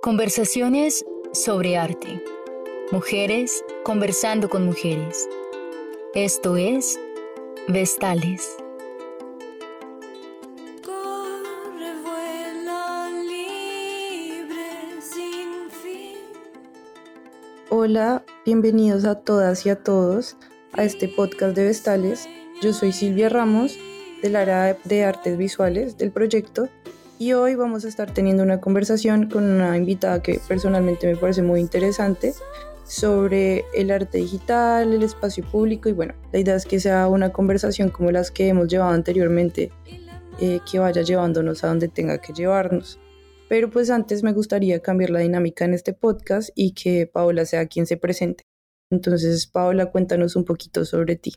Conversaciones sobre arte. Mujeres conversando con mujeres. Esto es Vestales. Hola, bienvenidos a todas y a todos a este podcast de Vestales. Yo soy Silvia Ramos del área de artes visuales del proyecto y hoy vamos a estar teniendo una conversación con una invitada que personalmente me parece muy interesante sobre el arte digital, el espacio público y bueno, la idea es que sea una conversación como las que hemos llevado anteriormente, eh, que vaya llevándonos a donde tenga que llevarnos. Pero pues antes me gustaría cambiar la dinámica en este podcast y que Paola sea quien se presente. Entonces, Paola, cuéntanos un poquito sobre ti.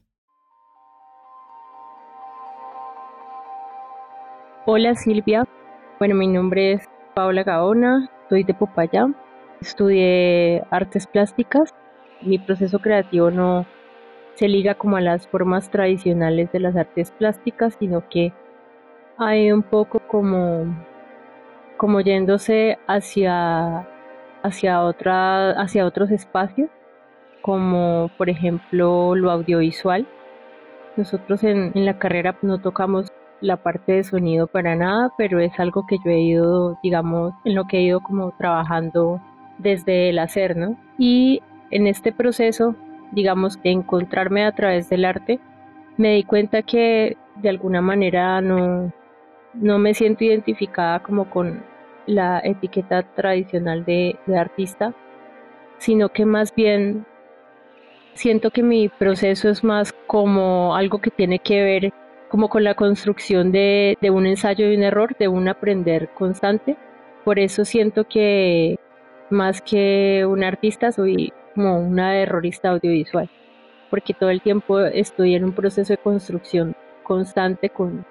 Hola Silvia, bueno, mi nombre es Paola Gaona, soy de Popayán, estudié artes plásticas. Mi proceso creativo no se liga como a las formas tradicionales de las artes plásticas, sino que hay un poco como, como yéndose hacia, hacia, otra, hacia otros espacios, como por ejemplo lo audiovisual. Nosotros en, en la carrera no tocamos la parte de sonido para nada, pero es algo que yo he ido, digamos, en lo que he ido como trabajando desde el hacer, ¿no? Y en este proceso, digamos, de encontrarme a través del arte, me di cuenta que de alguna manera no, no me siento identificada como con la etiqueta tradicional de, de artista, sino que más bien siento que mi proceso es más como algo que tiene que ver como con la construcción de, un ensayo y un error, de un aprender constante. Por eso siento que más que un artista soy como una errorista audiovisual, porque todo el tiempo estoy en un proceso de construcción constante con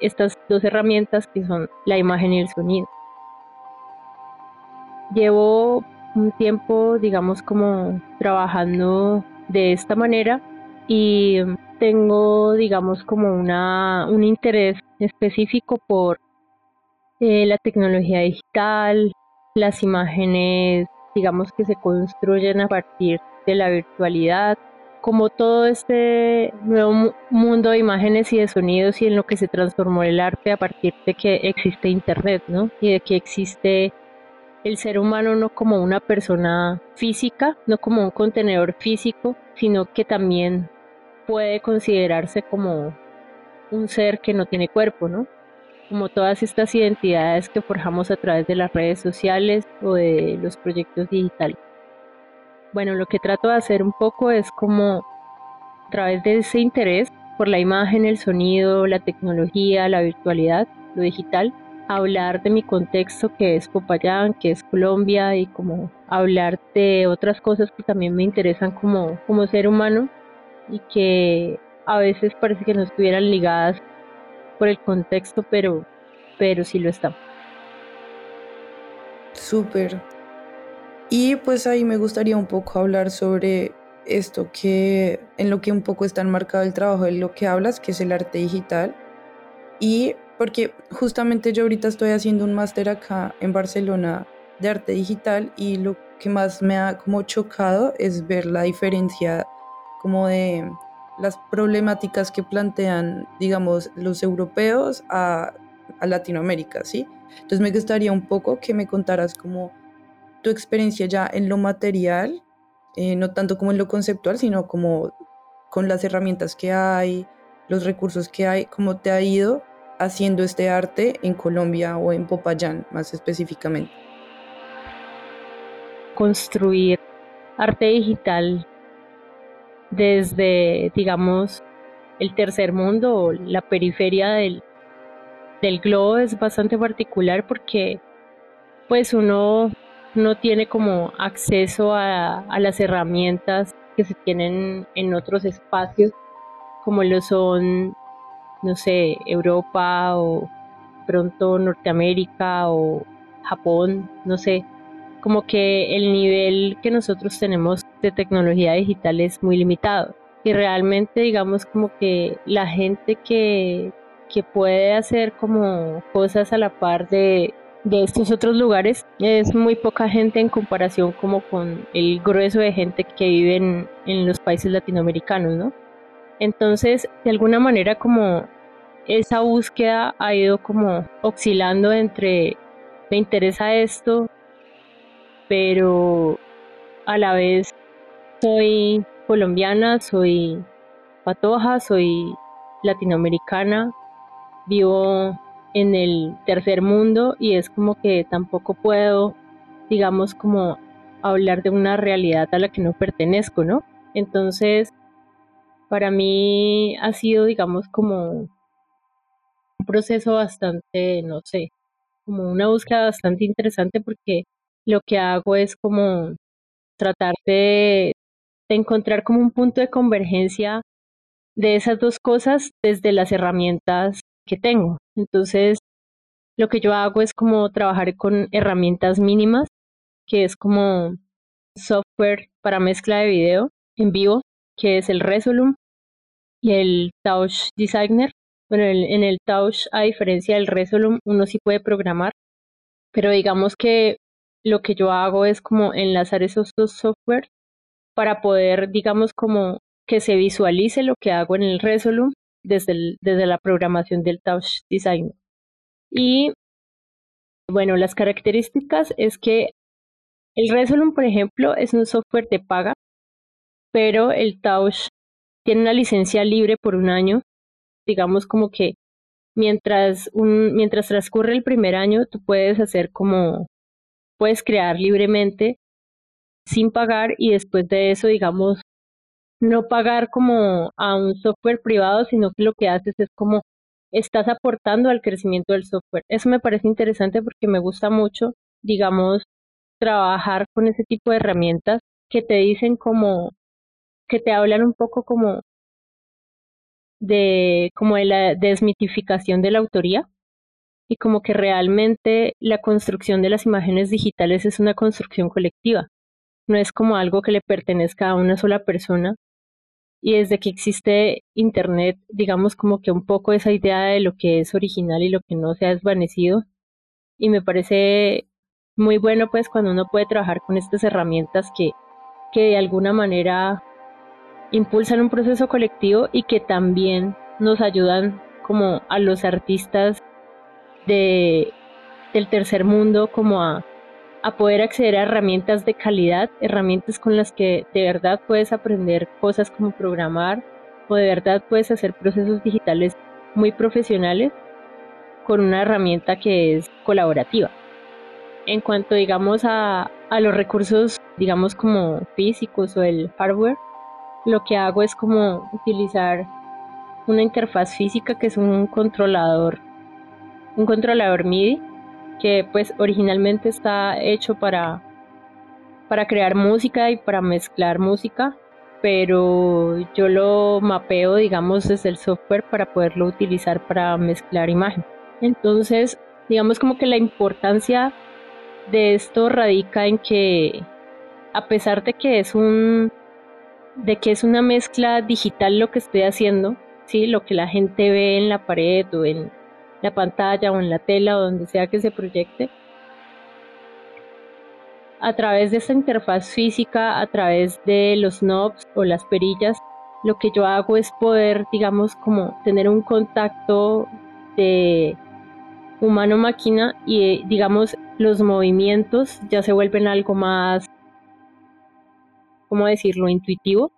estas dos herramientas que son la imagen y el sonido. Llevo un tiempo, digamos, como trabajando de esta manera y tengo, digamos, como una, un interés específico por eh, la tecnología digital, las imágenes, digamos, que se construyen a partir de la virtualidad, como todo este nuevo mundo de imágenes y de sonidos y en lo que se transformó el arte a partir de que existe Internet, ¿no? Y de que existe el ser humano no como una persona física, no como un contenedor físico, sino que también puede considerarse como un ser que no tiene cuerpo, ¿no? Como todas estas identidades que forjamos a través de las redes sociales o de los proyectos digitales. Bueno, lo que trato de hacer un poco es como a través de ese interés por la imagen, el sonido, la tecnología, la virtualidad, lo digital, hablar de mi contexto que es Popayán, que es Colombia y como hablar de otras cosas que también me interesan como, como ser humano y que a veces parece que no estuvieran ligadas por el contexto, pero, pero sí lo están. Súper. Y pues ahí me gustaría un poco hablar sobre esto que en lo que un poco está enmarcado el trabajo de lo que hablas, que es el arte digital. Y porque justamente yo ahorita estoy haciendo un máster acá en Barcelona de arte digital y lo que más me ha como chocado es ver la diferencia como de las problemáticas que plantean, digamos, los europeos a, Latinoamérica, ¿sí? Entonces me gustaría un poco que me contaras como tu experiencia ya en lo material, eh, no tanto como en lo conceptual, sino como con las herramientas que hay, los recursos que hay, cómo te ha ido haciendo este arte en Colombia o en Popayán más específicamente. Construir arte digital desde, digamos, el tercer mundo o la periferia del, del globo es bastante particular porque pues uno no tiene como acceso a, a, las herramientas que se tienen en otros espacios como lo son, no sé, Europa o pronto Norteamérica o Japón, no sé, como que el nivel que nosotros tenemos de tecnología digital es muy limitado. Y realmente digamos como que la gente que, que puede hacer como cosas a la par de, de estos otros lugares es muy poca gente en comparación como con el grueso de gente que vive en, en los países latinoamericanos, ¿no? Entonces, de alguna manera como esa búsqueda ha ido como oscilando entre me interesa esto, pero a la vez soy colombiana, soy patoja, soy latinoamericana, vivo en el tercer mundo y es como que tampoco puedo, digamos, como hablar de una realidad a la que no pertenezco, ¿no? Entonces, para mí ha sido, digamos, como un proceso bastante, no sé, como una búsqueda bastante interesante porque lo que hago es como tratar de, de encontrar como un punto de convergencia de esas dos cosas desde las herramientas que tengo. Entonces, lo que yo hago es como trabajar con herramientas mínimas, que es como software para mezcla de video en vivo, que es el Resolume y el Touch Designer. Bueno, en el Touch, a diferencia del Resolume, uno sí puede programar, pero digamos que lo que yo hago es como enlazar esos dos software para poder, digamos, como que se visualice lo que hago en el Resolume desde, desde la programación del Touch Design. Y bueno, las características es que el Resolume, por ejemplo, es un software de paga, pero el Touch tiene una licencia libre por un año. Digamos como que mientras, un, mientras transcurre el primer año, tú puedes hacer como, puedes crear libremente sin pagar y después de eso, digamos, no pagar como a un software privado, sino que lo que haces es como estás aportando al crecimiento del software. Eso me parece interesante porque me gusta mucho, digamos, trabajar con ese tipo de herramientas que te dicen como, que te hablan un poco como de, como de la desmitificación de la autoría y como que realmente la construcción de las imágenes digitales es una construcción colectiva. No es como algo que le pertenezca a una sola persona, y desde que existe Internet, digamos como que un poco esa idea de lo que es original y lo que no se ha desvanecido. Y me parece muy bueno pues cuando uno puede trabajar con estas herramientas que, que de alguna manera impulsan un proceso colectivo y que también nos ayudan como a los artistas de, del tercer mundo como a a poder acceder a herramientas de calidad, herramientas con las que de verdad puedes aprender cosas como programar o de verdad puedes hacer procesos digitales muy profesionales con una herramienta que es colaborativa. En cuanto digamos a, a los recursos, digamos como físicos o el hardware, lo que hago es como utilizar una interfaz física que es un controlador, un controlador MIDI que pues originalmente está hecho para, para crear música y para mezclar música, pero yo lo mapeo, digamos, desde el software para poderlo utilizar para mezclar imagen. Entonces, digamos como que la importancia de esto radica en que a pesar de que es un de que es una mezcla digital lo que estoy haciendo, sí, lo que la gente ve en la pared o en la pantalla o en la tela o donde sea que se proyecte. A través de esta interfaz física, a través de los knobs o las perillas, lo que yo hago es poder, digamos, como tener un contacto de humano-máquina y, digamos, los movimientos ya se vuelven algo más, ¿cómo decirlo?, intuitivo.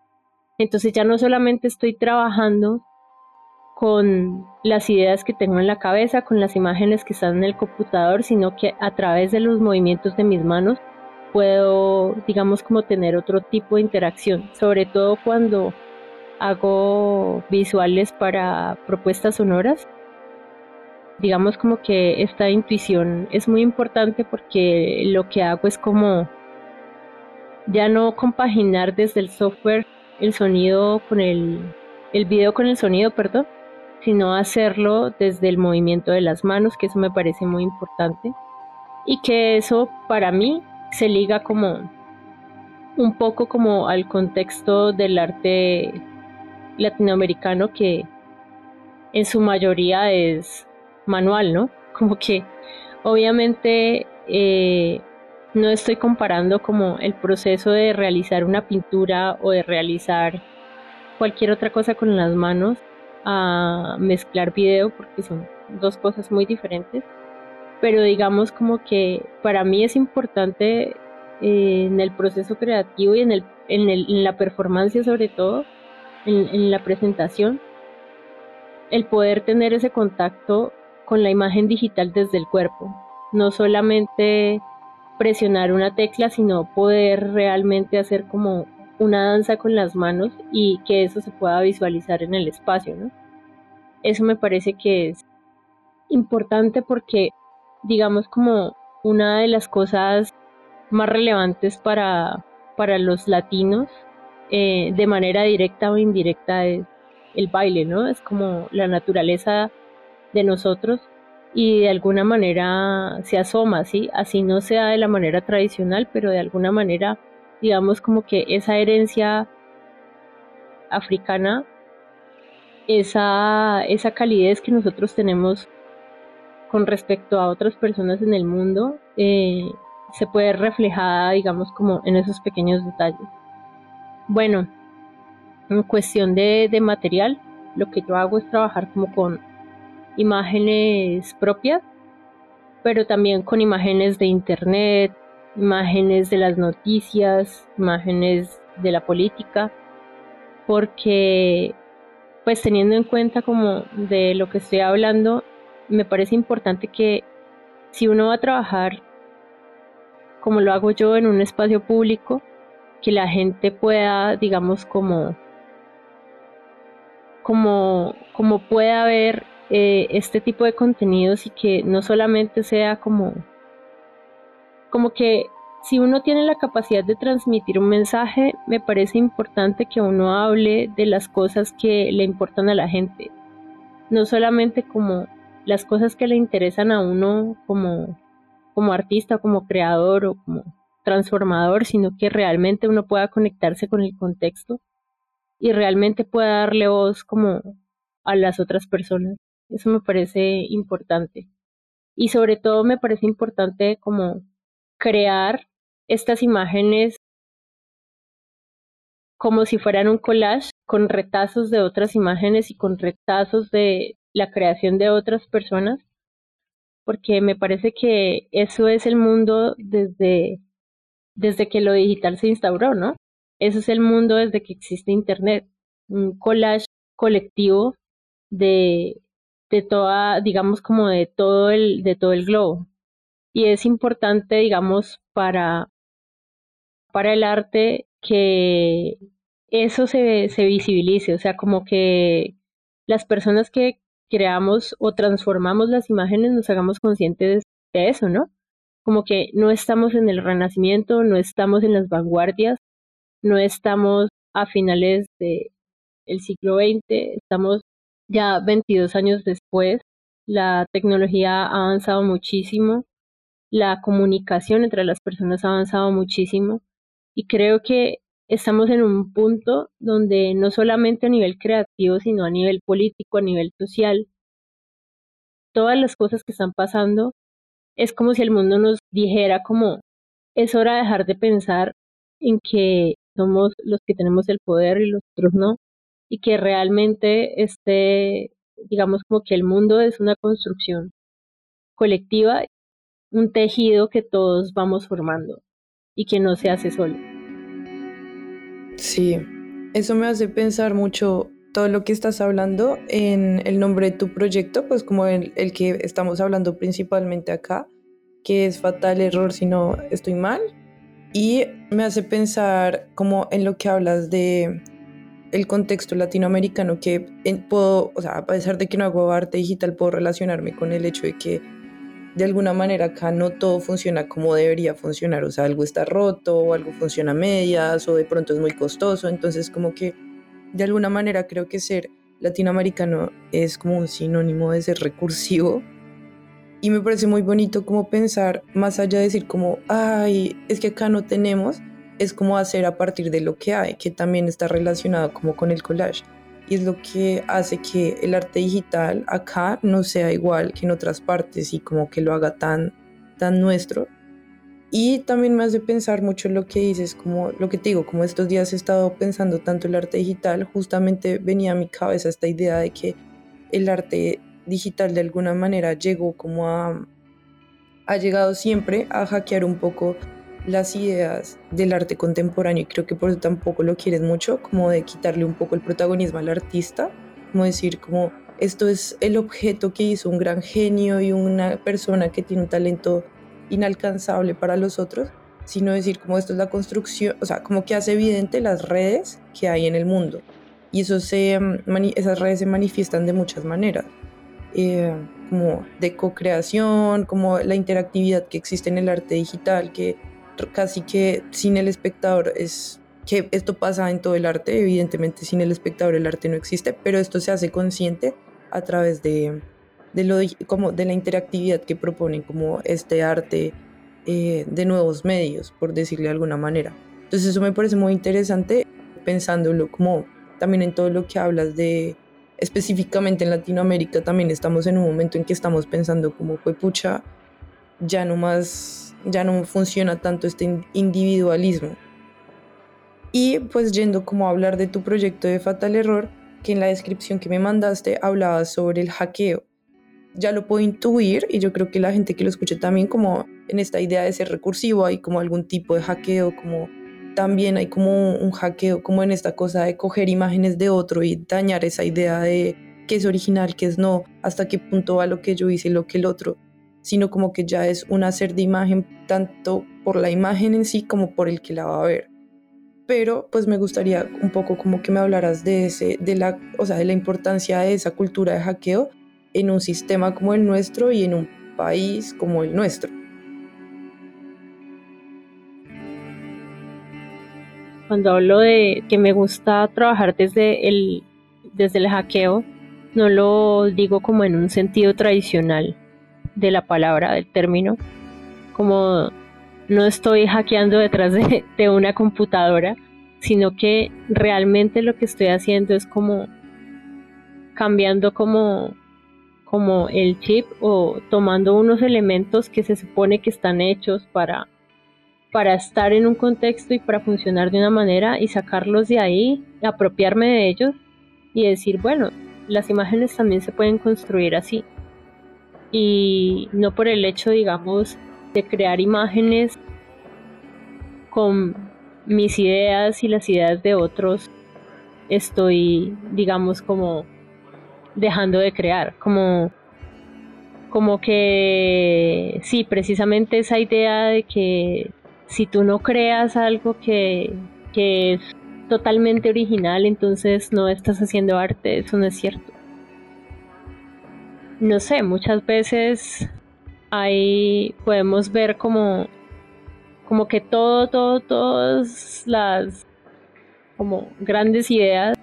Entonces ya no solamente estoy trabajando con las ideas que tengo en la cabeza, con las imágenes que están en el computador, sino que a través de los movimientos de mis manos puedo, digamos, como tener otro tipo de interacción, sobre todo cuando hago visuales para propuestas sonoras. Digamos como que esta intuición es muy importante porque lo que hago es como ya no compaginar desde el software el sonido con el, el video con el sonido, perdón, sino hacerlo desde el movimiento de las manos, que eso me parece muy importante. Y que eso para mí se liga como un poco como al contexto del arte latinoamericano que en su mayoría es manual, ¿no? Como que Obviamente eh, no estoy comparando como el proceso de realizar una pintura o de realizar cualquier otra cosa con las manos a mezclar video porque son dos cosas muy diferentes. Pero digamos como que para mí es importante eh, en el proceso creativo y en, el, en, el, en la performance sobre todo, en, en la presentación, el poder tener ese contacto con la imagen digital desde el cuerpo. No solamente presionar una tecla, sino poder realmente hacer como una danza con las manos y que eso se pueda visualizar en el espacio, ¿no? Eso me parece que es importante porque, digamos, como una de las cosas más relevantes para, para los latinos, eh, de manera directa o indirecta, es el baile, ¿no? Es como la naturaleza de nosotros y de alguna manera se asoma, ¿sí? Así no sea de la manera tradicional, pero de alguna manera, digamos como que esa herencia africana, esa, esa calidez que nosotros tenemos con respecto a otras personas en el mundo, eh, se puede reflejada, digamos, como en esos pequeños detalles. Bueno, en cuestión de, de material, lo que yo hago es trabajar como con imágenes propias, pero también con imágenes de internet, imágenes de las noticias, imágenes de la política, porque pues teniendo en cuenta como de lo que estoy hablando, me parece importante que si uno va a trabajar como lo hago yo en un espacio público, que la gente pueda, digamos, como como, como pueda ver eh, este tipo de contenidos y que no solamente sea como, como que si uno tiene la capacidad de transmitir un mensaje, me parece importante que uno hable de las cosas que le importan a la gente, no solamente como las cosas que le interesan a uno como, como artista, como creador o como transformador, sino que realmente uno pueda conectarse con el contexto y realmente pueda darle voz como a las otras personas. Eso me parece importante. Y sobre todo me parece importante como crear estas imágenes como si fueran un collage con retazos de otras imágenes y con retazos de la creación de otras personas, porque me parece que eso es el mundo desde, desde que lo digital se instauró, ¿no? Eso es el mundo desde que existe Internet, un collage colectivo de de toda, digamos, como de todo el, de todo el globo. Y es importante, digamos, para, para el arte que eso se, se visibilice, o sea, como que las personas que creamos o transformamos las imágenes nos hagamos conscientes de eso, ¿no? Como que no estamos en el renacimiento, no estamos en las vanguardias, no estamos a finales del el siglo XX, estamos ya 22 años después, la tecnología ha avanzado muchísimo, la comunicación entre las personas ha avanzado muchísimo y creo que estamos en un punto donde no solamente a nivel creativo, sino a nivel político, a nivel social, todas las cosas que están pasando, es como si el mundo nos dijera como es hora de dejar de pensar en que somos los que tenemos el poder y los otros no, y que realmente esté, digamos, como que el mundo es una construcción colectiva, un tejido que todos vamos formando y que no se hace solo. Sí, eso me hace pensar mucho todo lo que estás hablando en el nombre de tu proyecto, pues como el, que estamos hablando principalmente acá, que es fatal error si no estoy mal. Y me hace pensar como en lo que hablas de el contexto latinoamericano que puedo, o sea, a pesar de que no hago arte digital, puedo relacionarme con el hecho de que de alguna manera acá no todo funciona como debería funcionar, o sea, algo está roto o algo funciona a medias o de pronto es muy costoso, entonces como que de alguna manera creo que ser latinoamericano es como un sinónimo de ser recursivo y me parece muy bonito como pensar más allá de decir como, ay, es que acá no tenemos, es como hacer a partir de lo que hay, que también está relacionado como con el collage. Y es lo que hace que el arte digital acá no sea igual que en otras partes y como que lo haga tan, tan nuestro. Y también me hace pensar mucho lo que dices, como lo que te digo, como estos días he estado pensando tanto el arte digital, justamente venía a mi cabeza esta idea de que el arte digital de alguna manera llegó como a, ha llegado siempre a hackear un poco las ideas del arte contemporáneo y creo que por eso tampoco lo quieres mucho, como de quitarle un poco el protagonismo al artista, como decir como esto es el objeto que hizo un gran genio y una persona que tiene un talento inalcanzable para los otros, sino decir como esto es la construcción, o sea, como que hace evidente las redes que hay en el mundo. Y eso se, mm, esas redes se manifiestan de muchas maneras, eh, como de co-creación, como la interactividad que existe en el arte digital, que casi que sin el espectador es que esto pasa en todo el arte, evidentemente sin el espectador el arte no existe, pero esto se hace consciente a través de, de, lo, como de la interactividad que proponen como este arte eh, de nuevos medios, por decirle de alguna manera. Entonces eso me parece muy interesante pensándolo como también en todo lo que hablas de específicamente en Latinoamérica también estamos en un momento en que estamos pensando como fue pucha ya no más ya no funciona tanto este individualismo. Y pues yendo como a hablar de tu proyecto de Fatal Error que en la descripción que me mandaste hablaba sobre el hackeo. Ya lo puedo intuir y yo creo que la gente que lo escuche también como en esta idea de ser recursivo hay como algún tipo de hackeo, como también hay como un hackeo, como en esta cosa de coger imágenes de otro y dañar esa idea de qué es original, qué es no, hasta qué punto va lo que yo hice lo que el otro, sino como que ya es un hacer de imagen tanto por la imagen en sí como por el que la va a ver. Pero pues me gustaría un poco como que me hablaras de ese, de la, o sea, de la importancia de esa cultura de hackeo en un sistema como el nuestro y en un país como el nuestro. Cuando hablo de que me gusta trabajar desde el, desde el hackeo, no lo digo como en un sentido tradicional de la palabra, del término, como no estoy hackeando detrás de, de una computadora, sino que realmente lo que estoy haciendo es como cambiando como como el chip o tomando unos elementos que se supone que están hechos para, para estar en un contexto y para funcionar de una manera y sacarlos de ahí, apropiarme de ellos y decir, bueno, las imágenes también se pueden construir así. Y no por el hecho, digamos, de crear imágenes con mis ideas y las ideas de otros, estoy, digamos, como dejando de crear, como, como que, sí, precisamente esa idea de que si tú no creas algo que, que es totalmente original, entonces no estás haciendo arte, eso no es cierto. No sé, muchas veces ahí podemos ver como, como que todo, todo, todas las como grandes ideas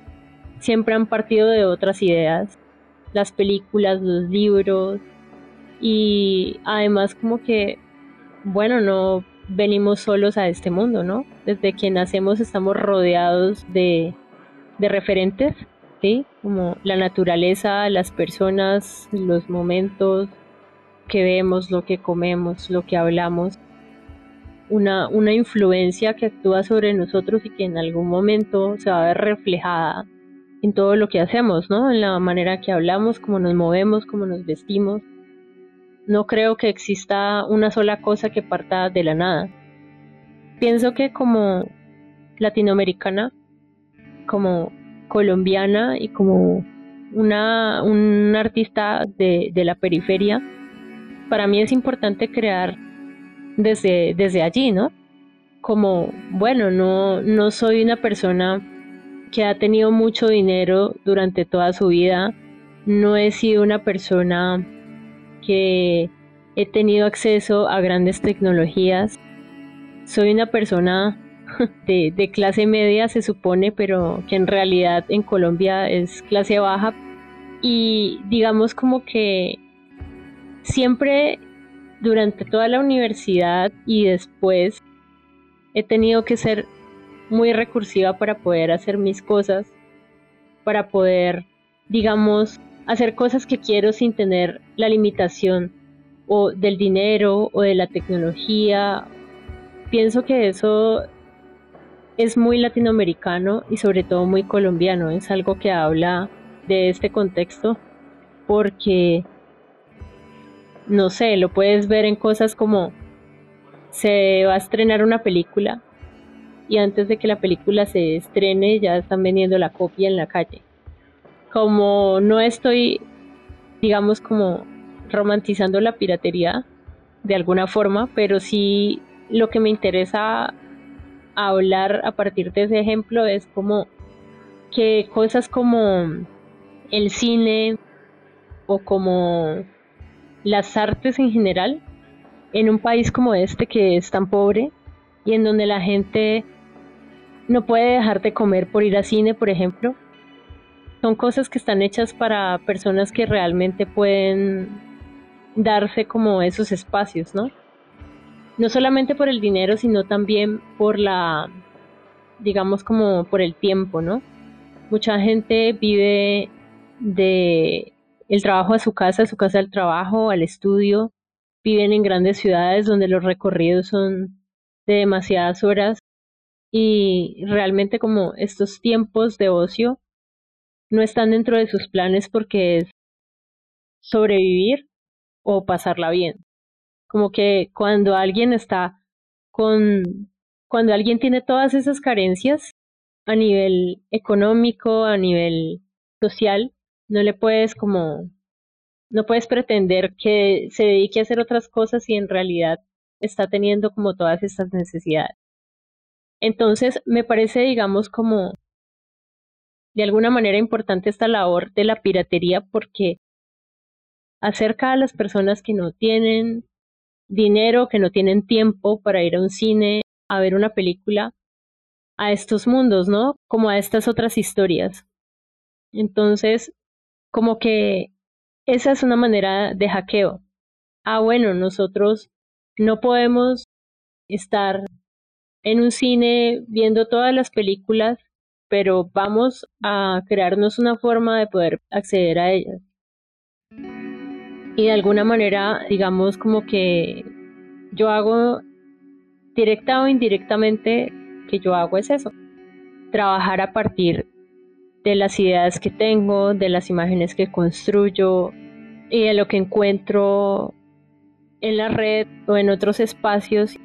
siempre han partido de otras ideas. Las películas, los libros. Y además como que, bueno, no venimos solos a este mundo, ¿no? Desde que nacemos estamos rodeados de, de referentes, ¿sí? Como la naturaleza, las personas, los momentos que vemos, lo que comemos, lo que hablamos. Una, una influencia que actúa sobre nosotros y que en algún momento se va a ver reflejada en todo lo que hacemos, ¿no? En la manera que hablamos, cómo nos movemos, cómo nos vestimos. No creo que exista una sola cosa que parta de la nada. Pienso que como latinoamericana, como colombiana y como una, un artista de, de la periferia, para mí es importante crear desde, desde allí, ¿no? Como, bueno, no, no soy una persona que ha tenido mucho dinero durante toda su vida. No he sido una persona que he tenido acceso a grandes tecnologías. Soy una persona de, clase media, se supone, pero que en realidad en Colombia es clase baja. Y digamos como que siempre durante toda la universidad y después he tenido que ser muy recursiva para poder hacer mis cosas para poder, digamos, hacer cosas que quiero sin tener la limitación o del dinero o de la tecnología. Pienso que eso es muy latinoamericano y sobre todo muy colombiano. Es algo que habla de este contexto porque, no sé, lo puedes ver en cosas como se va a estrenar una película y antes de que la película se estrene ya están vendiendo la copia en la calle. Como no estoy, digamos, como romantizando la piratería de alguna forma, pero sí lo que me interesa hablar a partir de ese ejemplo es como que cosas como el cine o como las artes en general en un país como este que es tan pobre y en donde la gente no puede dejar de comer por ir al cine, por ejemplo. Son cosas que están hechas para personas que realmente pueden darse como esos espacios, ¿no? No solamente por el dinero, sino también por la, digamos como por el tiempo, ¿no? Mucha gente vive de el trabajo a su casa, su casa al trabajo, al estudio, viven en grandes ciudades donde los recorridos son de demasiadas horas y realmente como estos tiempos de ocio no están dentro de sus planes porque es sobrevivir o pasarla bien. Como que cuando alguien está con, cuando alguien tiene todas esas carencias a nivel económico, a nivel social, no le puedes como no puedes pretender que se dedique a hacer otras cosas si en realidad está teniendo como todas estas necesidades. Entonces, me parece, digamos, como de alguna manera importante esta labor de la piratería porque acerca a las personas que no tienen dinero, que no tienen tiempo para ir a un cine, a ver una película, a estos mundos, ¿no? Como a estas otras historias. Entonces, como que esa es una manera de hackeo. Ah, bueno, nosotros no podemos estar en un cine viendo todas las películas, pero vamos a crearnos una forma de poder acceder a ellas. Y de alguna manera, digamos como que yo hago directa o indirectamente, que yo hago es eso, trabajar a partir de las ideas que tengo, de las imágenes que construyo y de lo que encuentro en la red o en otros espacios.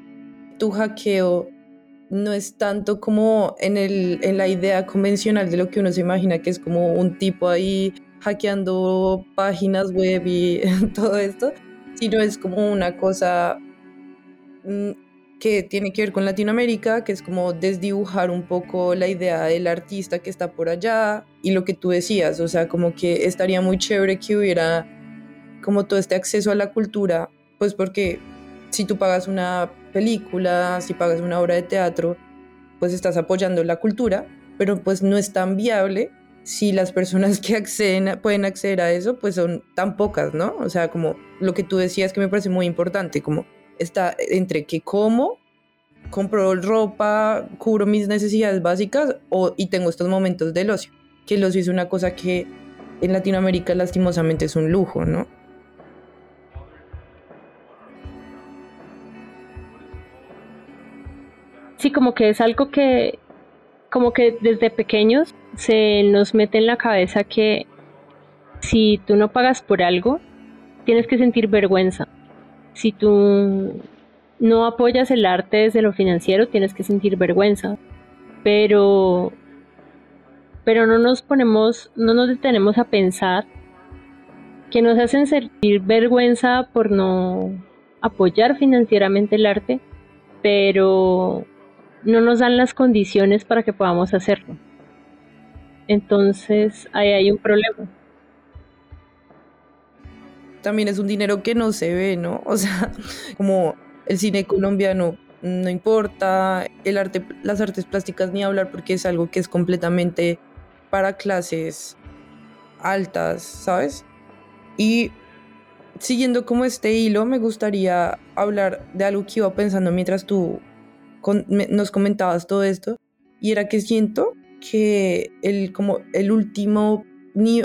Tu hackeo no es tanto como en, el, en la idea convencional de lo que uno se imagina, que es como un tipo ahí hackeando páginas web y todo esto, sino es como una cosa mm, que tiene que ver con Latinoamérica, que es como desdibujar un poco la idea del artista que está por allá y lo que tú decías, o sea, como que estaría muy chévere que hubiera como todo este acceso a la cultura, pues porque si tú pagas una película, si pagas una obra de teatro, pues estás apoyando la cultura, pero pues no es tan viable si las personas que acceden, pueden acceder a eso, pues son tan pocas, ¿no? O sea, como lo que tú decías que me parece muy importante, como está entre que como, compro ropa, cubro mis necesidades básicas o, y tengo estos momentos del ocio, que el ocio es una cosa que en Latinoamérica lastimosamente es un lujo, ¿no? Sí, como que es algo que, como que desde pequeños se nos mete en la cabeza que si tú no pagas por algo, tienes que sentir vergüenza si tú no apoyas el arte desde lo financiero, tienes que sentir vergüenza. Pero, pero no nos ponemos, no nos detenemos a pensar que nos hacen sentir vergüenza por no apoyar financieramente el arte, pero no nos dan las condiciones para que podamos hacerlo. Entonces ahí hay un problema también es un dinero que no se ve, ¿no? O sea, como el cine colombiano no importa, el arte, las artes plásticas ni hablar porque es algo que es completamente para clases altas, ¿sabes? Y siguiendo como este hilo, me gustaría hablar de algo que iba pensando mientras tú nos comentabas todo esto, y era que siento que el, como el último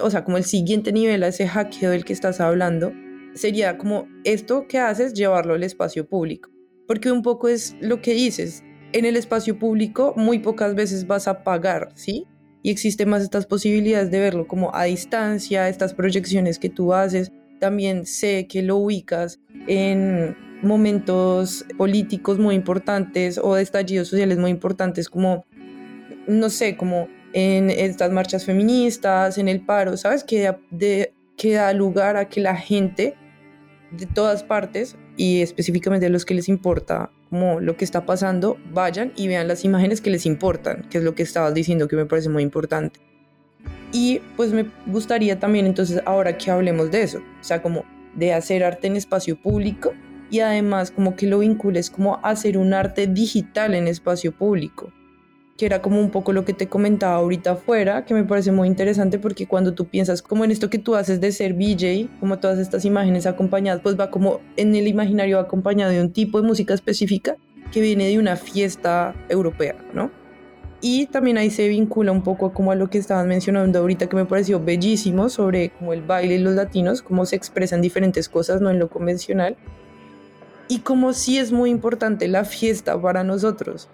o sea, como el siguiente nivel a ese hackeo del que estás hablando, sería como esto que haces, llevarlo al espacio público. Porque un poco es lo que dices, en el espacio público muy pocas veces vas a pagar, ¿sí? Y existen más estas posibilidades de verlo como a distancia, estas proyecciones que tú haces. También sé que lo ubicas en momentos políticos muy importantes o de estallidos sociales muy importantes, como, no sé, como en estas marchas feministas, en el paro, ¿sabes? Que, de, que da lugar a que la gente de todas partes y específicamente a los que les importa como lo que está pasando, vayan y vean las imágenes que les importan, que es lo que estabas diciendo que me parece muy importante. Y pues me gustaría también entonces ahora que hablemos de eso, o sea, como de hacer arte en espacio público y además como que lo vincules como hacer un arte digital en espacio público que era como un poco lo que te comentaba ahorita afuera, que me parece muy interesante porque cuando tú piensas como en esto que tú haces de ser VJ, como todas estas imágenes acompañadas, pues va como en el imaginario acompañado de un tipo de música específica que viene de una fiesta europea, ¿no? Y también ahí se vincula un poco como a lo que estaban mencionando ahorita que me pareció bellísimo sobre como el baile y los latinos, cómo se expresan diferentes cosas, no en lo convencional. Y como sí es muy importante la fiesta para nosotros,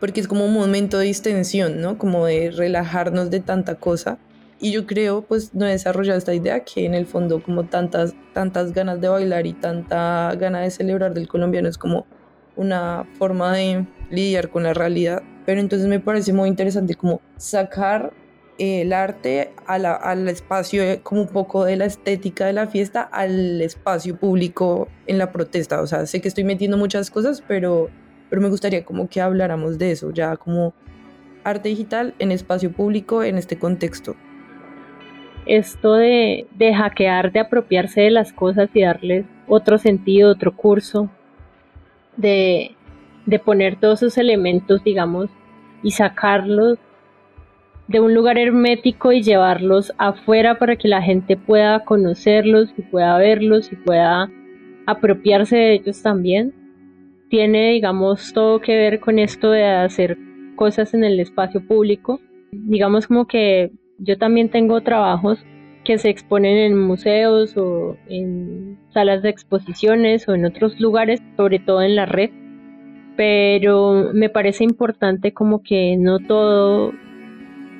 porque es como un momento de distensión, ¿no? Como de relajarnos de tanta cosa. Y yo creo, pues, no he desarrollado esta idea que en el fondo como tantas, tantas ganas de bailar y tanta gana de celebrar del colombiano es como una forma de lidiar con la realidad. Pero entonces me parece muy interesante como sacar el arte al espacio, eh, como un poco de la estética de la fiesta, al espacio público en la protesta. O sea, sé que estoy metiendo muchas cosas, pero pero me gustaría como que habláramos de eso, ya como arte digital en espacio público en este contexto. Esto de, de hackear, de apropiarse de las cosas y darles otro sentido, otro curso, de, de poner todos esos elementos, digamos, y sacarlos de un lugar hermético y llevarlos afuera para que la gente pueda conocerlos y pueda verlos y pueda apropiarse de ellos también tiene, digamos, todo que ver con esto de hacer cosas en el espacio público. Digamos como que yo también tengo trabajos que se exponen en museos o en salas de exposiciones o en otros lugares, sobre todo en la red. Pero me parece importante como que no todo,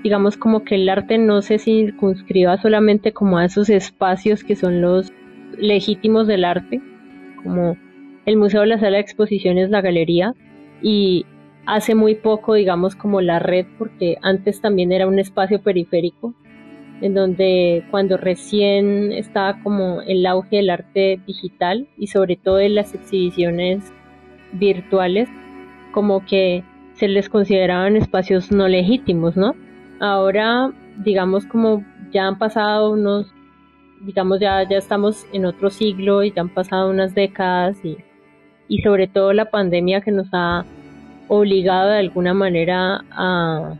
digamos como que el arte no se circunscriba solamente como a esos espacios que son los legítimos del arte, como el museo, la sala de exposiciones, la galería y hace muy poco, digamos, como la red, porque antes también era un espacio periférico, en donde cuando recién estaba como el auge del arte digital y sobre todo en las exhibiciones virtuales, como que se les consideraban espacios no legítimos, ¿no? Ahora, digamos, como ya han pasado unos, digamos, ya, ya estamos en otro siglo y ya han pasado unas décadas y y sobre todo la pandemia que nos ha obligado de alguna manera a,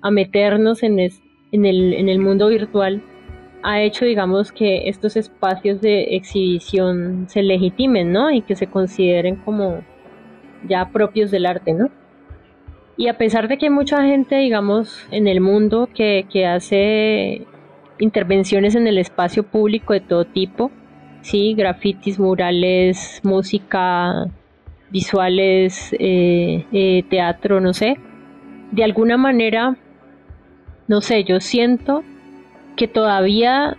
a meternos en, en, el, en el mundo virtual, ha hecho, digamos, que estos espacios de exhibición se legitimen, ¿no? Y que se consideren como ya propios del arte, ¿no? Y a pesar de que hay mucha gente, digamos, en el mundo que, que hace intervenciones en el espacio público de todo tipo, sí, grafitis, murales, música, visuales, eh, eh, teatro, no sé. De alguna manera, no sé, yo siento que todavía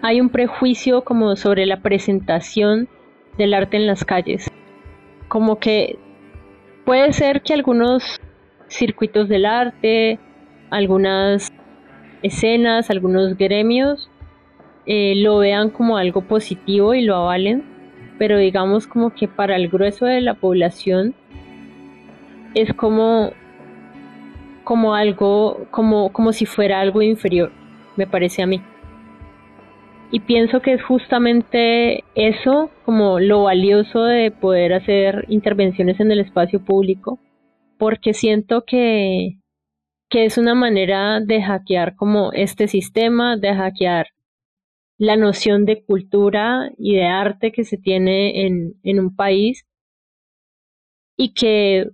hay un prejuicio como sobre la presentación del arte en las calles. Como que puede ser que algunos circuitos del arte, algunas escenas, algunos gremios eh, lo vean como algo positivo y lo avalen, pero digamos como que para el grueso de la población es como como algo como como si fuera algo inferior, me parece a mí. Y pienso que es justamente eso como lo valioso de poder hacer intervenciones en el espacio público, porque siento que, que es una manera de hackear como este sistema, de hackear la noción de cultura y de arte que se tiene en, en un país y que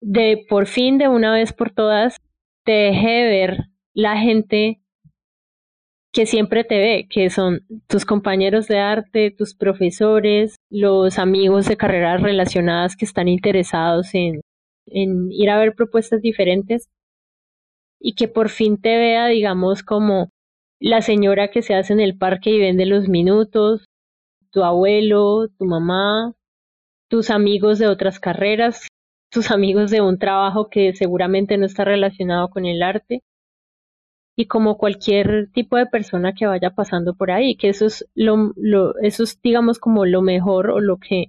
de por fin, de una vez por todas, te deje ver la gente que siempre te ve, que son tus compañeros de arte, tus profesores, los amigos de carreras relacionadas que están interesados en, en ir a ver propuestas diferentes y que por fin te vea, digamos, como la señora que se hace en el parque y vende los minutos, tu abuelo, tu mamá, tus amigos de otras carreras, tus amigos de un trabajo que seguramente no está relacionado con el arte y como cualquier tipo de persona que vaya pasando por ahí, que eso es lo, digamos como lo mejor o lo que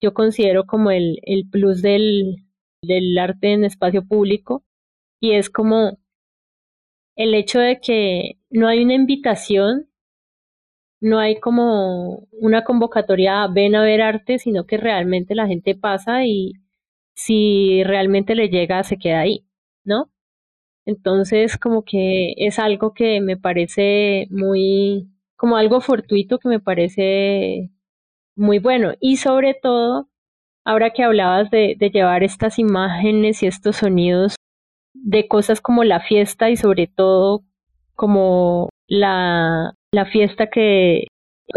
yo considero como el plus del, del arte en espacio público y es como el hecho de que no hay una invitación, no hay como una convocatoria ven a ver arte, sino que realmente la gente pasa y si realmente le llega se queda ahí, ¿no? Entonces, como que es algo que me parece muy, como algo fortuito que me parece muy bueno. Y sobre todo, ahora que hablabas de, de llevar estas imágenes y estos sonidos de cosas como la fiesta y sobre todo como la, la fiesta que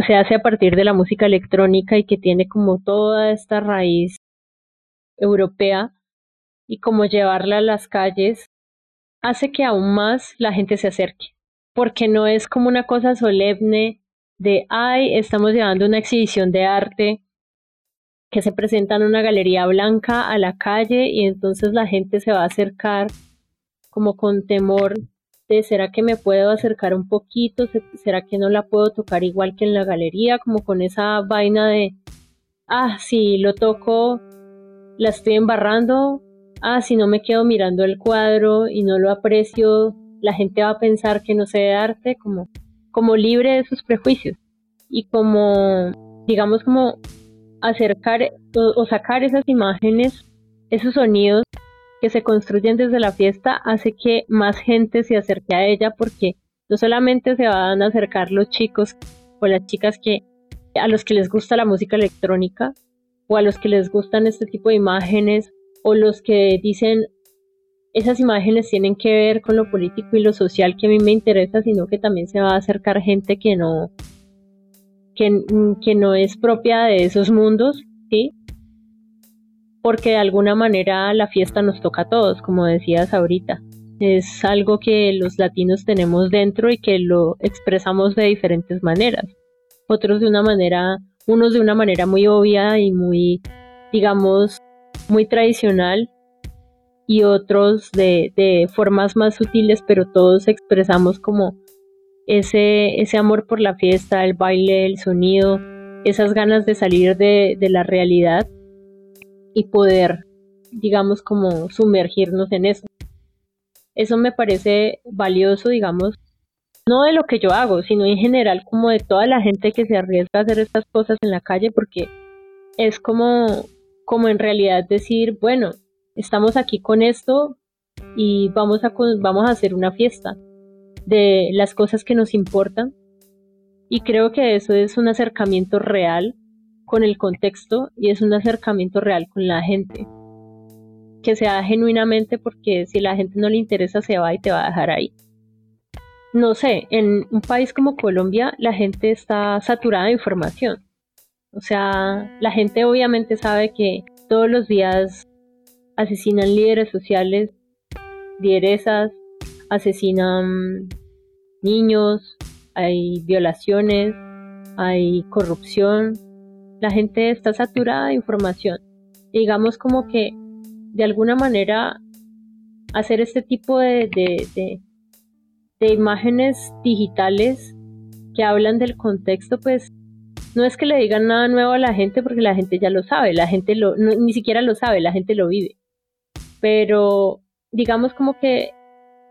se hace a partir de la música electrónica y que tiene como toda esta raíz europea y como llevarla a las calles hace que aún más la gente se acerque, porque no es como una cosa solemne de, ay, estamos llevando una exhibición de arte que se presenta en una galería blanca a la calle y entonces la gente se va a acercar como con temor de, ¿será que me puedo acercar un poquito? ¿Será que no la puedo tocar igual que en la galería? Como con esa vaina de, ah, si lo toco, la estoy embarrando, ah, si no me quedo mirando el cuadro y no lo aprecio, la gente va a pensar que no sé de arte, como, como libre de sus prejuicios y como, digamos, como acercar o, sacar esas imágenes, esos sonidos que se construyen desde la fiesta hace que más gente se acerque a ella porque no solamente se van a acercar los chicos o las chicas que a los que les gusta la música electrónica o a los que les gustan este tipo de imágenes o los que dicen esas imágenes tienen que ver con lo político y lo social que a mí me interesa, sino que también se va a acercar gente que no, que, no es propia de esos mundos, ¿sí? Porque de alguna manera la fiesta nos toca a todos, como decías ahorita. Es algo que los latinos tenemos dentro y que lo expresamos de diferentes maneras. Otros de una manera, unos de una manera muy obvia y muy, digamos, muy tradicional y otros de, de formas más sutiles, pero todos expresamos como ese, ese amor por la fiesta, el baile, el sonido, esas ganas de salir de, de la realidad y poder, digamos, como sumergirnos en eso. Eso me parece valioso, digamos, no de lo que yo hago, sino en general como de toda la gente que se arriesga a hacer estas cosas en la calle, porque es como como en realidad decir, bueno, estamos aquí con esto y vamos a, vamos a hacer una fiesta de las cosas que nos importan. Y creo que eso es un acercamiento real con el contexto y es un acercamiento real con la gente. Que se da genuinamente porque si la gente no le interesa se va y te va a dejar ahí. No sé, en un país como Colombia la gente está saturada de información. O sea, la gente obviamente sabe que todos los días asesinan líderes sociales, lideresas, asesinan niños, hay violaciones, hay corrupción. La gente está saturada de información. Digamos como que de alguna manera hacer este tipo de, de, de imágenes digitales que hablan del contexto, pues no es que le digan nada nuevo a la gente porque la gente ya lo sabe, la gente lo, ni siquiera lo sabe, la gente lo vive. Pero digamos como que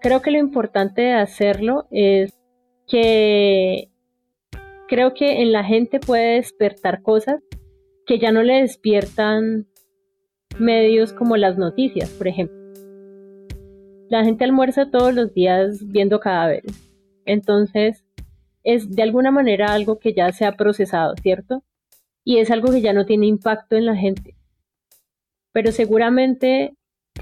creo que lo importante de hacerlo es que creo que en la gente puede despertar cosas que ya no le despiertan medios como las noticias, por ejemplo. La gente almuerza todos los días viendo cadáveres. Entonces, es de alguna manera algo que ya se ha procesado, ¿cierto? Y es algo que ya no tiene impacto en la gente. Pero seguramente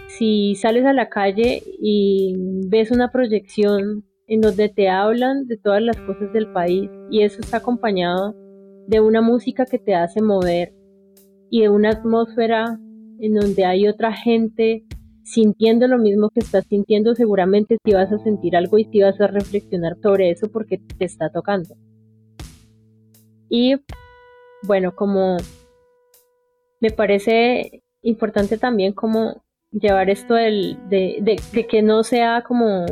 si sales a la calle y ves una proyección en donde te hablan de todas las cosas del país y eso está acompañado de una música que te hace mover y de una atmósfera en donde hay otra gente sintiendo lo mismo que estás sintiendo, seguramente si vas a sentir algo y si vas a reflexionar sobre eso porque te está tocando. Y bueno, como me parece importante también como llevar esto del, de, de, que no sea como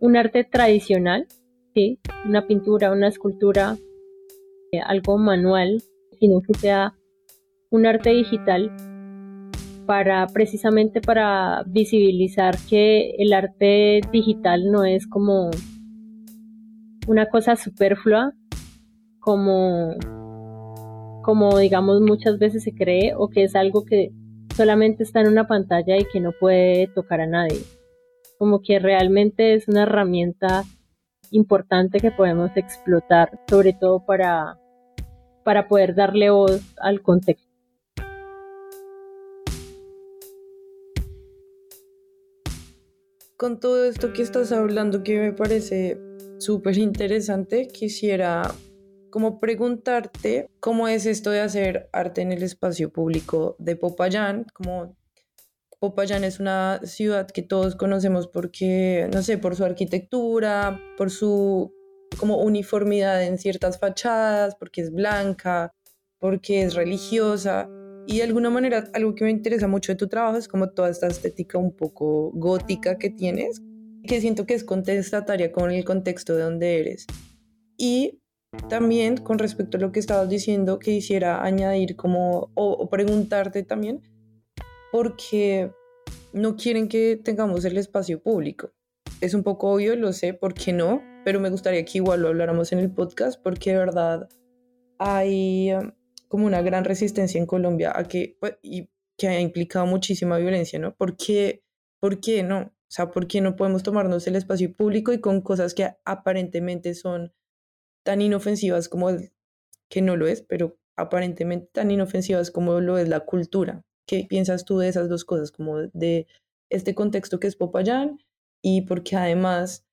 un arte tradicional, ¿sí? una pintura, una escultura, eh, algo manual, sino que sea un arte digital para precisamente para visibilizar que el arte digital no es como una cosa superflua como como digamos muchas veces se cree o que es algo que solamente está en una pantalla y que no puede tocar a nadie. Como que realmente es una herramienta importante que podemos explotar, sobre todo para, para poder darle voz al contexto. Con todo esto que estás hablando, que me parece súper interesante, quisiera como preguntarte cómo es esto de hacer arte en el espacio público de Popayán, como Popayán es una ciudad que todos conocemos porque, no sé, por su arquitectura, por su como uniformidad en ciertas fachadas, porque es blanca, porque es religiosa. Y de alguna manera, algo que me interesa mucho de tu trabajo es como toda esta estética un poco gótica que tienes, que siento que es contestataria con el contexto de donde eres. Y también con respecto a lo que estabas diciendo, que quisiera añadir como, o, preguntarte también, porque no quieren que tengamos el espacio público. Es un poco obvio, lo sé, ¿por qué no? Pero me gustaría que igual lo habláramos en el podcast, porque de verdad hay como una gran resistencia en Colombia a que, pues, y que ha implicado muchísima violencia, ¿no? ¿Por qué, ¿Por qué no? O sea, ¿por qué no podemos tomarnos el espacio público y con cosas que aparentemente son tan inofensivas como, que no lo es, pero aparentemente tan inofensivas como lo es la cultura? ¿Qué piensas tú de esas dos cosas, como de este contexto que es Popayán y porque además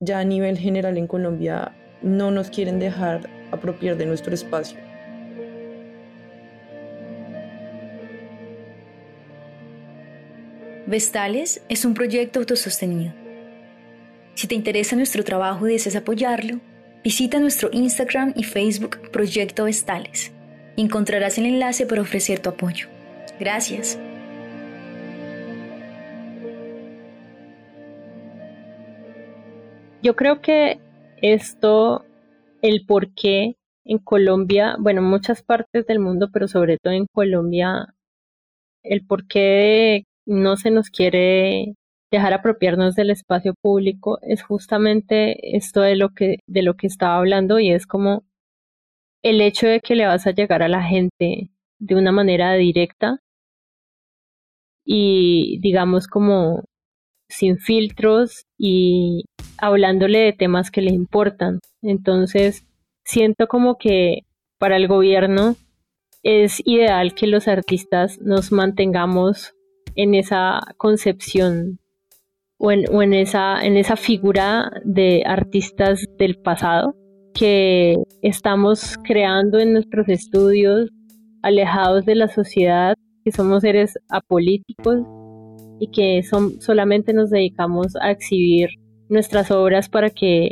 ya a nivel general en Colombia no nos quieren dejar apropiar de nuestro espacio? Vestales es un proyecto autosostenido. Si te interesa nuestro trabajo y deseas apoyarlo, visita nuestro Instagram y Facebook Proyecto Vestales encontrarás el enlace para ofrecer tu apoyo. Gracias. Yo creo que esto, el por qué en Colombia, bueno, en muchas partes del mundo, pero sobre todo en Colombia, el por qué no se nos quiere dejar apropiarnos del espacio público es justamente esto de lo que de lo que estaba hablando y es como el hecho de que le vas a llegar a la gente de una manera directa y digamos como sin filtros y hablándole de temas que le importan. Entonces, siento como que para el gobierno es ideal que los artistas nos mantengamos en esa concepción o en, esa, en esa figura de artistas del pasado que estamos creando en nuestros estudios, alejados de la sociedad, que somos seres apolíticos y que son, solamente nos dedicamos a exhibir nuestras obras para que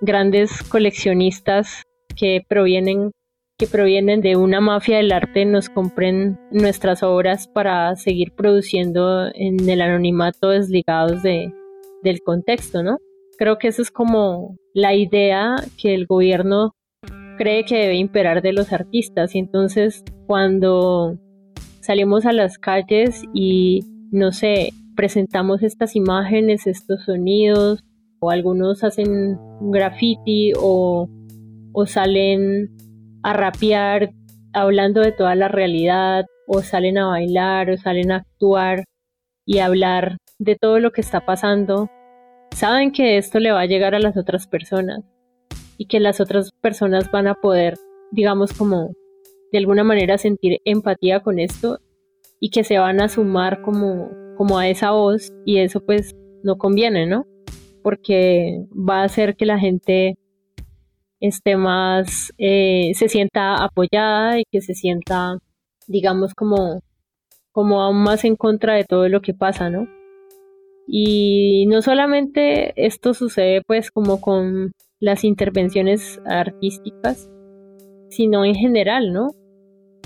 grandes coleccionistas que provienen que provienen de una mafia del arte nos compren nuestras obras para seguir produciendo en el anonimato desligados de, del contexto, ¿no? Creo que eso es como la idea que el gobierno cree que debe imperar de los artistas y entonces cuando salimos a las calles y no sé, presentamos estas imágenes, estos sonidos, o algunos hacen graffiti o, o salen a rapear hablando de toda la realidad o salen a bailar o salen a actuar y hablar de todo lo que está pasando, saben que esto le va a llegar a las otras personas y que las otras personas van a poder, digamos, como de alguna manera sentir empatía con esto y que se van a sumar como, como a esa voz y eso pues no conviene, ¿no? Porque va a hacer que la gente esté más, eh, se sienta apoyada y que se sienta, digamos, como, como aún más en contra de todo lo que pasa, ¿no? Y no solamente esto sucede pues como con las intervenciones artísticas, sino en general, ¿no?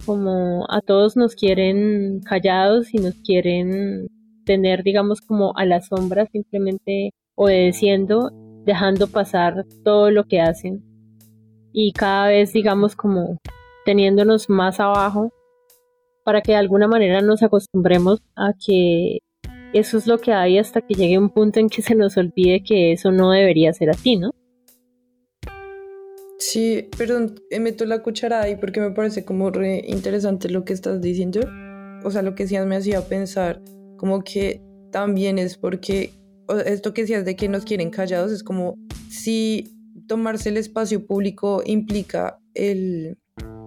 Como a todos nos quieren callados y nos quieren tener, digamos, como a la sombra, simplemente obedeciendo, dejando pasar todo lo que hacen y cada vez, digamos, como teniéndonos más abajo para que de alguna manera nos acostumbremos a que eso es lo que hay hasta que llegue un punto en que se nos olvide que eso no debería ser así, ¿no? Sí, perdón, eh, meto la cucharada ahí porque me parece como re interesante lo que estás diciendo. O sea, lo que decías me hacía pensar como que también es porque esto que decías de que nos quieren callados es como si tomarse el espacio público implica el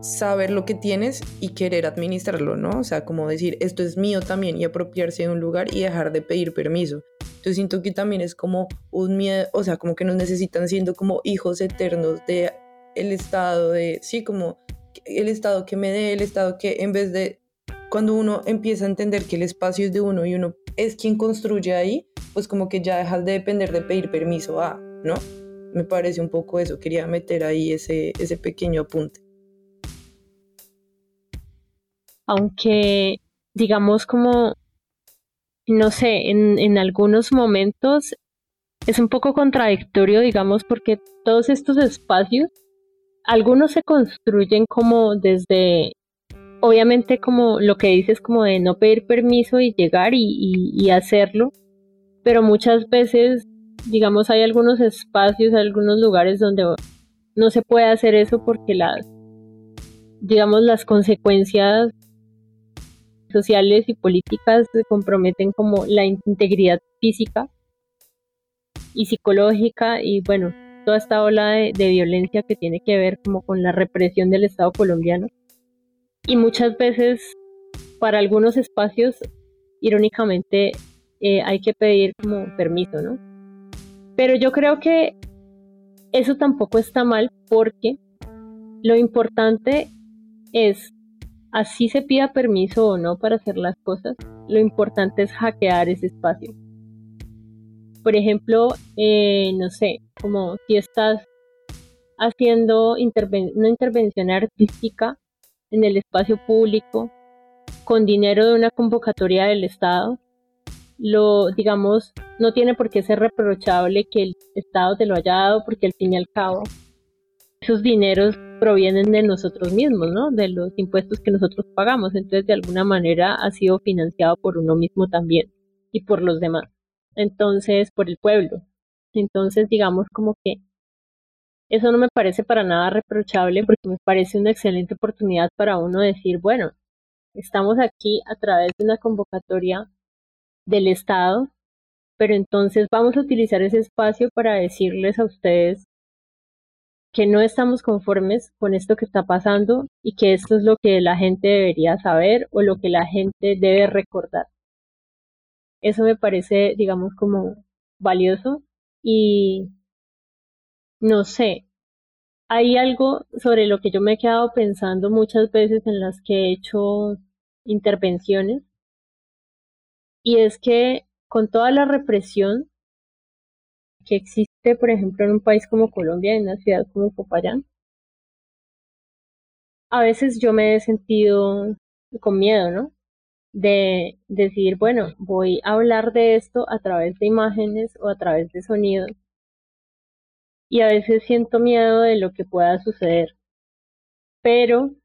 saber lo que tienes y querer administrarlo, ¿no? O sea, como decir, esto es mío también y apropiarse de un lugar y dejar de pedir permiso. Yo siento que también es como un miedo, o sea, como que nos necesitan siendo como hijos eternos de el Estado, de, sí, como el Estado que me dé, el Estado que en vez de, cuando uno empieza a entender que el espacio es de uno y uno es quien construye ahí, pues como que ya dejas de depender de pedir permiso a, ¿no? Me parece un poco eso, quería meter ahí ese, ese pequeño apunte. Aunque digamos como, no sé, en, en algunos momentos es un poco contradictorio, digamos, porque todos estos espacios, algunos se construyen como desde, obviamente como lo que dices, como de no pedir permiso y llegar y, y, hacerlo, pero muchas veces, digamos, hay algunos espacios, algunos lugares donde no se puede hacer eso porque las, digamos, las consecuencias sociales y políticas comprometen como la integridad física y psicológica y bueno, toda esta ola de, violencia que tiene que ver como con la represión del Estado colombiano. Y muchas veces para algunos espacios, irónicamente, eh, hay que pedir como permiso, ¿no? Pero yo creo que eso tampoco está mal porque lo importante es así se pida permiso o no para hacer las cosas, lo importante es hackear ese espacio. Por ejemplo, eh, no sé, como si estás haciendo una intervención artística en el espacio público con dinero de una convocatoria del Estado, lo, digamos, no tiene por qué ser reprochable que el Estado te lo haya dado porque al fin y al cabo esos dineros provienen de nosotros mismos, ¿no? De los impuestos que nosotros pagamos. Entonces, de alguna manera ha sido financiado por uno mismo también y por los demás. Entonces, por el pueblo. Entonces, digamos como que eso no me parece para nada reprochable porque me parece una excelente oportunidad para uno decir, bueno, estamos aquí a través de una convocatoria del Estado, pero entonces vamos a utilizar ese espacio para decirles a ustedes que no estamos conformes con esto que está pasando y que esto es lo que la gente debería saber o lo que la gente debe recordar. Eso me parece, digamos, como valioso y no sé, hay algo sobre lo que yo me he quedado pensando muchas veces en las que he hecho intervenciones y es que con toda la represión que existe, por ejemplo, en un país como Colombia, en una ciudad como Popayán, a veces yo me he sentido con miedo, ¿no? De decir, bueno, voy a hablar de esto a través de imágenes o a través de sonidos. Y a veces siento miedo de lo que pueda suceder. Pero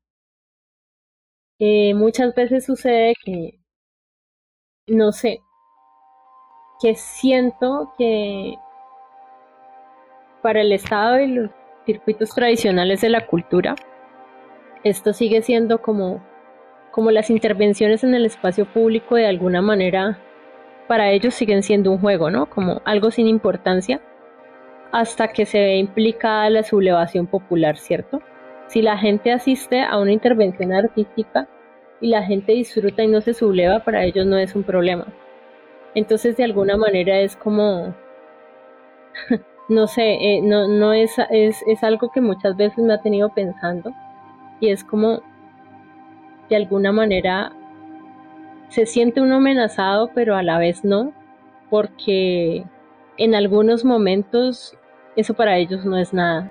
eh, muchas veces sucede que, no sé, que siento que para el Estado y los circuitos tradicionales de la cultura, esto sigue siendo como, como las intervenciones en el espacio público de alguna manera, para ellos siguen siendo un juego, ¿no? Como algo sin importancia, hasta que se ve implicada la sublevación popular, ¿cierto? Si la gente asiste a una intervención artística, y la gente disfruta y no se subleva, para ellos no es un problema. Entonces, de alguna manera es como, no sé, eh, no, no es, es, es algo que muchas veces me ha tenido pensando y es como, de alguna manera, se siente uno amenazado, pero a la vez no, porque en algunos momentos eso para ellos no es nada.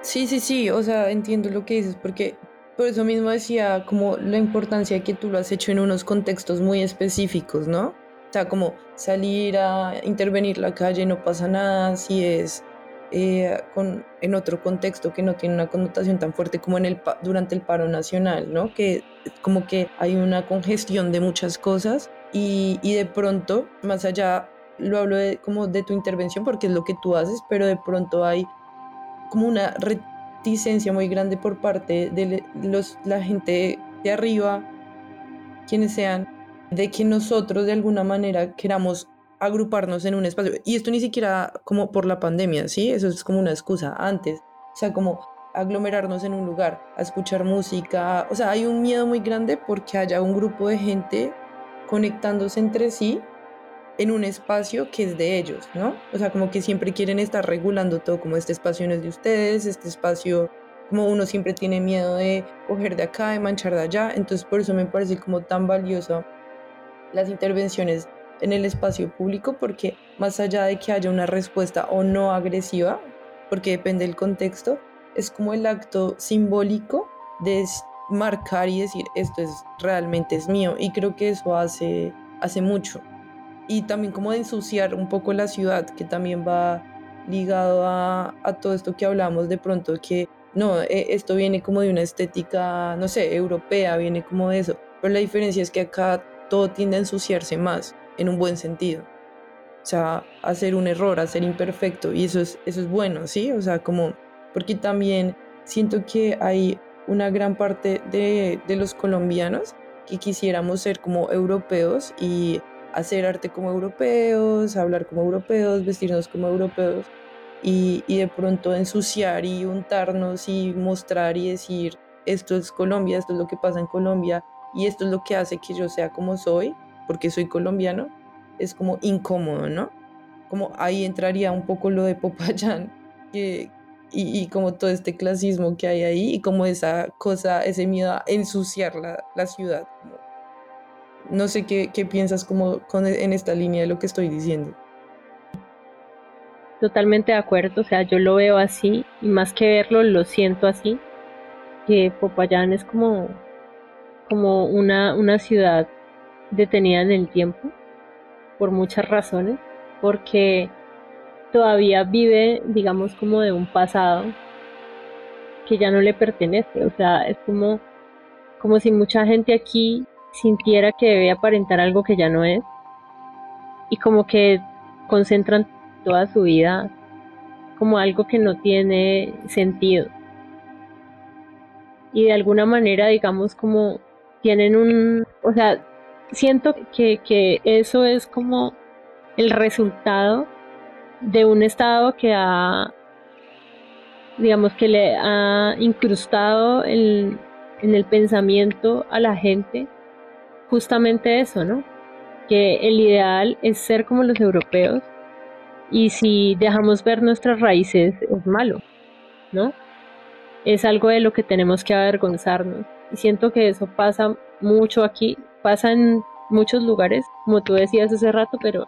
Sí, sí, sí, o sea, entiendo lo que dices, porque por eso mismo decía como la importancia que tú lo has hecho en unos contextos muy específicos, ¿no? O sea, como salir a intervenir la calle no pasa nada si es eh, con, en otro contexto que no tiene una connotación tan fuerte como en el, durante el paro nacional, ¿no? Que como que hay una congestión de muchas cosas y, y de pronto, más allá, lo hablo de, como de tu intervención porque es lo que tú haces, pero de pronto hay como una reticencia muy grande por parte de los, la gente de arriba, quienes sean, de que nosotros de alguna manera queramos agruparnos en un espacio. Y esto ni siquiera como por la pandemia, ¿sí? Eso es como una excusa antes. O sea, como aglomerarnos en un lugar, a escuchar música. O sea, hay un miedo muy grande porque haya un grupo de gente conectándose entre sí en un espacio que es de ellos, ¿no? O sea, como que siempre quieren estar regulando todo, como este espacio no es de ustedes, este espacio, como uno siempre tiene miedo de coger de acá, de manchar de allá, entonces por eso me parece como tan valioso las intervenciones en el espacio público, porque más allá de que haya una respuesta o no agresiva, porque depende del contexto, es como el acto simbólico de marcar y decir esto es realmente es mío y creo que eso hace hace mucho y también como de ensuciar un poco la ciudad, que también va ligado a, a todo esto que hablamos de pronto, que no, e, esto viene como de una estética, no sé, europea, viene como de eso, pero la diferencia es que acá todo tiende a ensuciarse más, en un buen sentido. O sea, hacer un error, hacer imperfecto, y eso es, eso es bueno, ¿sí? O sea, como, porque también siento que hay una gran parte de, de los colombianos que quisiéramos ser como europeos y hacer arte como europeos, hablar como europeos, vestirnos como europeos y, y, de pronto ensuciar y untarnos y mostrar y decir esto es Colombia, esto es lo que pasa en Colombia y esto es lo que hace que yo sea como soy, porque soy colombiano, es como incómodo, ¿no? Como ahí entraría un poco lo de Popayán que, y, como todo este clasismo que hay ahí y como esa cosa, ese miedo a ensuciar la, la ciudad. No sé qué, piensas como con, en esta línea de lo que estoy diciendo. Totalmente de acuerdo, o sea, yo lo veo así y más que verlo lo siento así, que Popayán es como, como una, una ciudad detenida en el tiempo por muchas razones, porque todavía vive, digamos, como de un pasado que ya no le pertenece, o sea, es como, como si mucha gente aquí sintiera que debe aparentar algo que ya no es y como que concentran toda su vida como algo que no tiene sentido. Y de alguna manera, digamos, como tienen un, o sea, siento que, que eso es como el resultado de un estado que ha, digamos, que le ha incrustado en el pensamiento a la gente justamente eso, ¿no? Que el ideal es ser como los europeos y si dejamos ver nuestras raíces es malo, ¿no? Es algo de lo que tenemos que avergonzarnos. Y siento que eso pasa mucho aquí, pasa en muchos lugares, como tú decías hace rato, pero,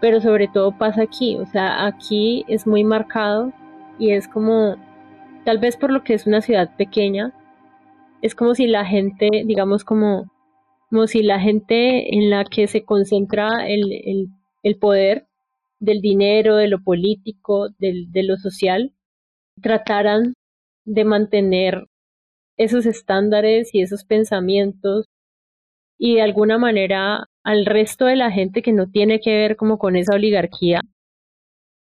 pero sobre todo pasa aquí. O sea, aquí es muy marcado y es como, tal vez por lo que es una ciudad pequeña, es como si la gente, digamos, como como si la gente en la que se concentra el, el, poder del dinero, de lo político, del, de lo social, trataran de mantener esos estándares y esos pensamientos y de alguna manera al resto de la gente que no tiene que ver como con esa oligarquía,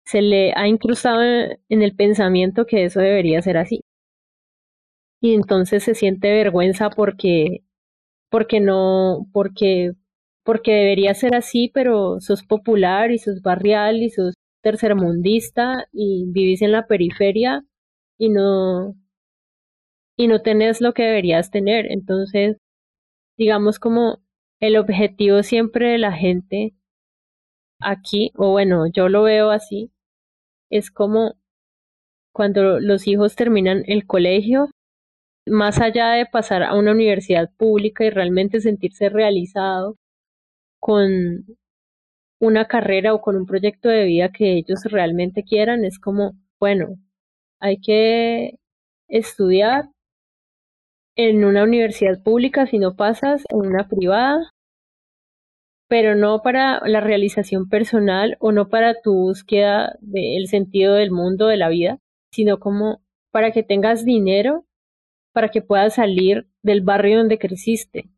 se le ha incrustado en el pensamiento que eso debería ser así. Y entonces se siente vergüenza porque porque no, porque, porque debería ser así, pero sos popular y sos barrial y sos tercermundista y vivís en la periferia y no, y no tenés lo que deberías tener. Entonces, digamos como el objetivo siempre de la gente aquí, o bueno, yo lo veo así, es como cuando los hijos terminan el colegio, más allá de pasar a una universidad pública y realmente sentirse realizado con una carrera o con un proyecto de vida que ellos realmente quieran, es como, bueno, hay que estudiar en una universidad pública si no pasas en una privada, pero no para la realización personal o no para tu búsqueda del sentido del mundo, de la vida, sino como para que tengas dinero, para que puedas salir del barrio donde creciste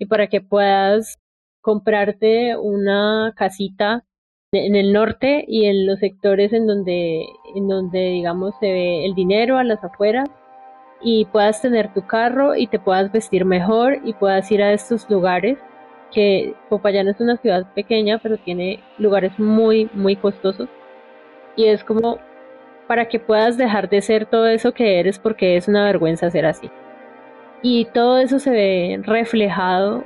y para que puedas comprarte una casita en el norte y en los sectores en donde, en donde digamos se ve el dinero a las afueras y puedas tener tu carro y te puedas vestir mejor y puedas ir a estos lugares que Popayán es una ciudad pequeña, pero tiene lugares muy, muy costosos. Y es como para que puedas dejar de ser todo eso que eres porque es una vergüenza ser así. Y todo eso se ve reflejado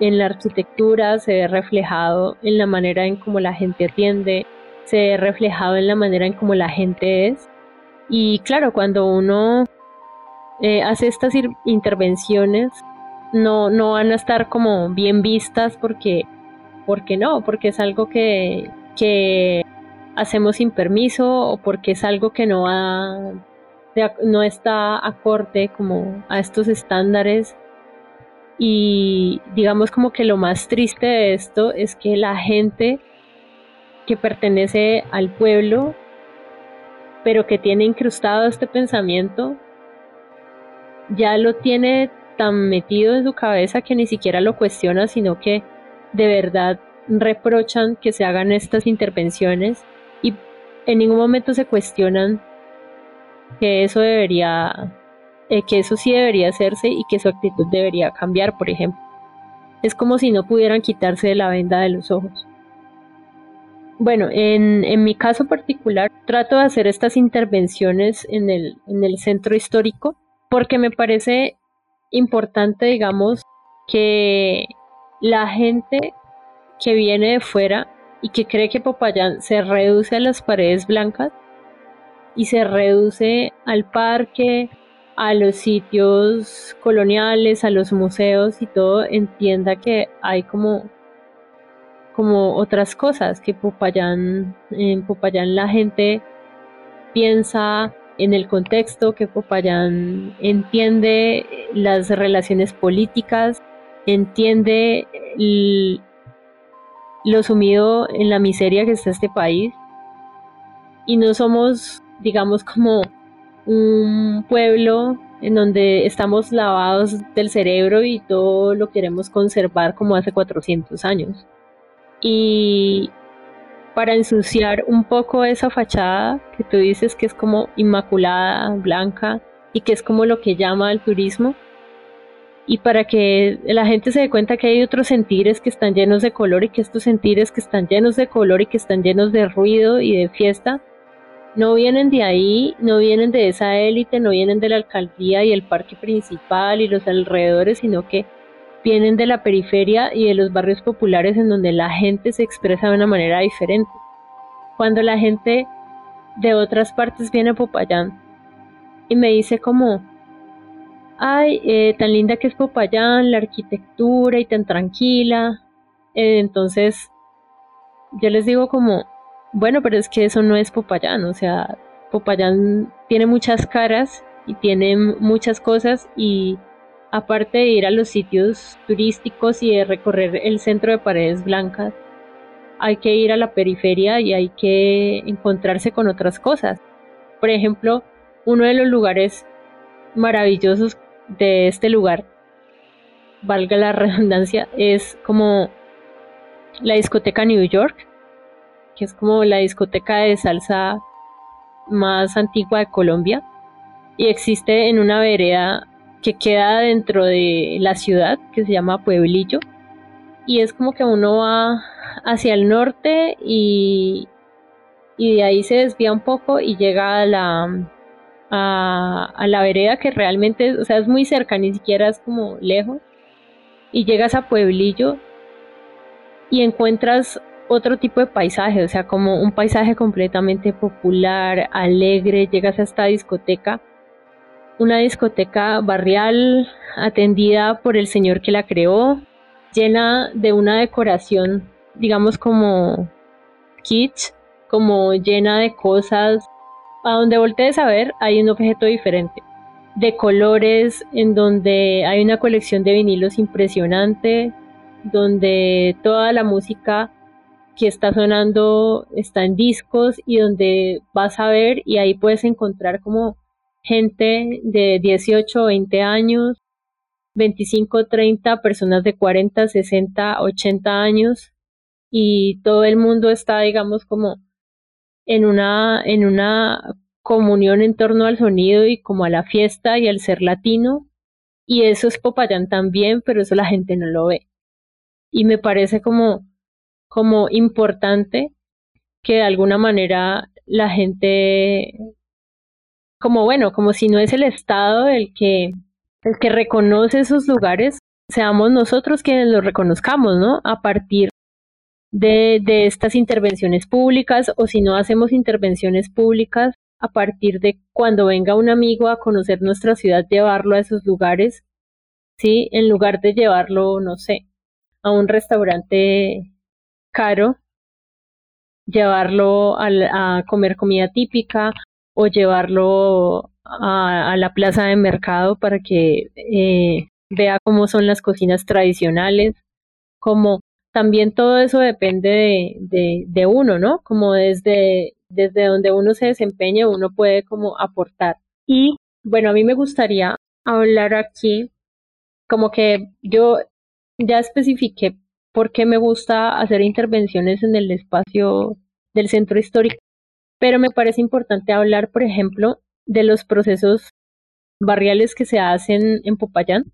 en la arquitectura, se ve reflejado en la manera en cómo la gente atiende, se ve reflejado en la manera en cómo la gente es. Y claro, cuando uno eh, hace estas intervenciones no, no van a estar como bien vistas porque, porque no, porque es algo que, que hacemos sin permiso o porque es algo que no no está acorde como a estos estándares. Y digamos como que lo más triste de esto es que la gente que pertenece al pueblo pero que tiene incrustado este pensamiento ya lo tiene tan metido en su cabeza que ni siquiera lo cuestiona, sino que de verdad reprochan que se hagan estas intervenciones y en ningún momento se cuestionan que eso debería, eh, que eso sí debería hacerse y que su actitud debería cambiar, por ejemplo. Es como si no pudieran quitarse de la venda de los ojos. Bueno, en, en mi caso particular, trato de hacer estas intervenciones en el, en el centro histórico porque me parece importante, digamos, que la gente que viene de fuera y que cree que Popayán se reduce a las paredes blancas y se reduce al parque, a los sitios coloniales, a los museos y todo, entienda que hay como, como otras cosas, que Popayán, en Popayán la gente piensa en el contexto que Popayán entiende las relaciones políticas, entiende lo sumido en la miseria que está este país y no somos, digamos, como un pueblo en donde estamos lavados del cerebro y todo lo queremos conservar como hace 400 años. Y para ensuciar un poco esa fachada que tú dices que es como inmaculada, blanca y que es como lo que llama el turismo. Y para que la gente se dé cuenta que hay otros sentires que están llenos de color y que estos sentires que están llenos de color y que están llenos de ruido y de fiesta, no vienen de ahí, no vienen de esa élite, no vienen de la alcaldía y el parque principal y los alrededores, sino que vienen de la periferia y de los barrios populares en donde la gente se expresa de una manera diferente. Cuando la gente de otras partes viene a Popayán y me dice como, ay, eh, tan linda que es Popayán, la arquitectura y tan tranquila, eh, entonces yo les digo como, bueno, pero es que eso no es Popayán, o sea, Popayán tiene muchas caras y tiene muchas cosas y aparte de ir a los sitios turísticos y de recorrer el centro de Paredes Blancas, hay que ir a la periferia y hay que encontrarse con otras cosas. Por ejemplo, uno de los lugares maravillosos de este lugar, valga la redundancia, es como la discoteca New York, que es como la discoteca de salsa más antigua de Colombia y existe en una vereda que queda dentro de la ciudad, que se llama Pueblillo. Y es como que uno va hacia el norte y, y de ahí se desvía un poco y llega a la, a, la vereda que realmente, o sea, es muy cerca, ni siquiera es como lejos. Y llegas a Pueblillo y encuentras otro tipo de paisaje, o sea, como un paisaje completamente popular, alegre, llegas a esta discoteca, una discoteca barrial atendida por el señor que la creó, llena de una decoración, digamos como kitsch, como llena de cosas. A donde voltees a ver hay un objeto diferente, de colores, en donde hay una colección de vinilos impresionante, donde toda la música que está sonando está en discos y donde vas a ver y ahí puedes encontrar como gente de 18 o 20 años, 25, 30, personas de 40, 60, 80 años y todo el mundo está, digamos, como en una, en una comunión en torno al sonido y como a la fiesta y al ser latino. Y eso es Popayán también, pero eso la gente no lo ve. Y me parece como, como importante que de alguna manera la gente, como bueno, como si no es el Estado el que, el que reconoce esos lugares, seamos nosotros quienes los reconozcamos, ¿no? A partir de, estas intervenciones públicas o si no hacemos intervenciones públicas a partir de cuando venga un amigo a conocer nuestra ciudad, llevarlo a esos lugares, ¿sí? En lugar de llevarlo, no sé, a un restaurante caro, llevarlo a, comer comida típica o llevarlo a, a, la plaza de mercado para que eh, vea cómo son las cocinas tradicionales, como también todo eso depende de, de, uno, ¿no? Como desde, desde donde uno se desempeña, uno puede como aportar. Y bueno, a mí me gustaría hablar aquí, como que yo ya especifiqué por qué me gusta hacer intervenciones en el espacio del centro histórico, pero me parece importante hablar, por ejemplo, de los procesos barriales que se hacen en Popayán.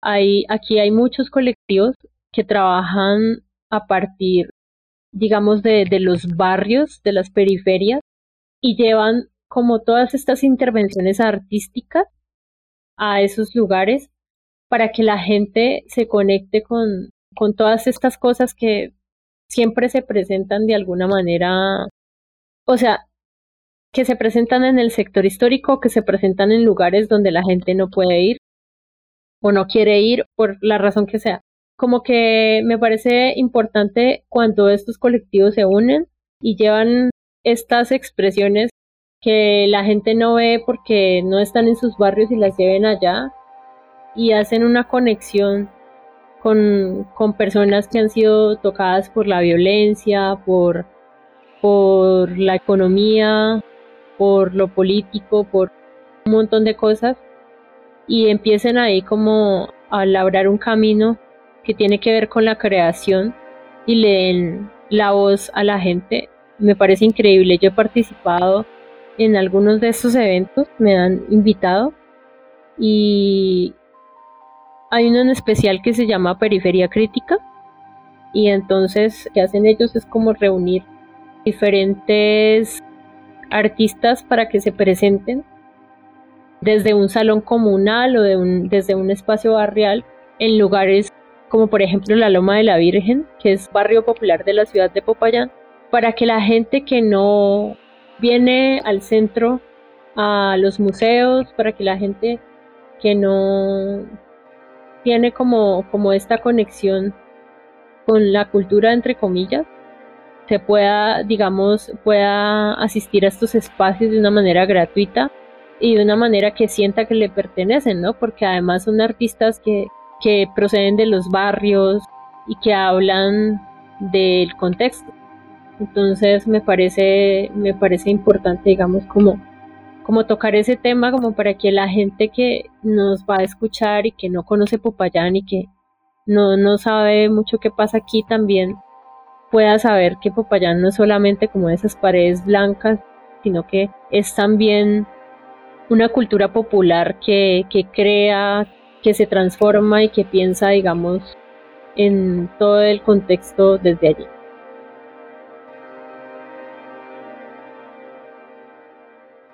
Aquí hay muchos colectivos que trabajan a partir, digamos, de, los barrios, de las periferias, y llevan como todas estas intervenciones artísticas a esos lugares para que la gente se conecte con, con todas estas cosas que siempre se presentan de alguna manera, o sea, que se presentan en el sector histórico, que se presentan en lugares donde la gente no puede ir o no quiere ir por la razón que sea como que me parece importante cuando estos colectivos se unen y llevan estas expresiones que la gente no ve porque no están en sus barrios y las lleven allá y hacen una conexión con, con personas que han sido tocadas por la violencia, por, por la economía, por lo político, por un montón de cosas y empiecen ahí como a labrar un camino que tiene que ver con la creación y le la voz a la gente. Me parece increíble. Yo he participado en algunos de estos eventos, me han invitado y hay uno en especial que se llama Periferia Crítica y entonces que hacen ellos es como reunir diferentes artistas para que se presenten desde un salón comunal o de un, desde un espacio barrial en lugares como por ejemplo la Loma de la Virgen, que es barrio popular de la ciudad de Popayán, para que la gente que no viene al centro a los museos, para que la gente que no tiene como, como esta conexión con la cultura, entre comillas, se pueda, digamos, pueda asistir a estos espacios de una manera gratuita y de una manera que sienta que le pertenecen, ¿no? Porque además son artistas que, que proceden de los barrios y que hablan del contexto. Entonces me parece, me parece importante, digamos, como, como tocar ese tema como para que la gente que nos va a escuchar y que no conoce Popayán y que no, no sabe mucho qué pasa aquí también pueda saber que Popayán no es solamente como esas paredes blancas, sino que es también una cultura popular que, que crea, que se transforma y que piensa, digamos, en todo el contexto desde allí.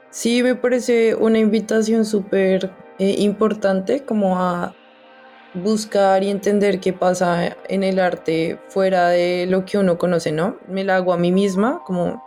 Sí, me parece una invitación súper eh, importante como a buscar y entender qué pasa en el arte fuera de lo que uno conoce, ¿no? Me la hago a mí misma, como,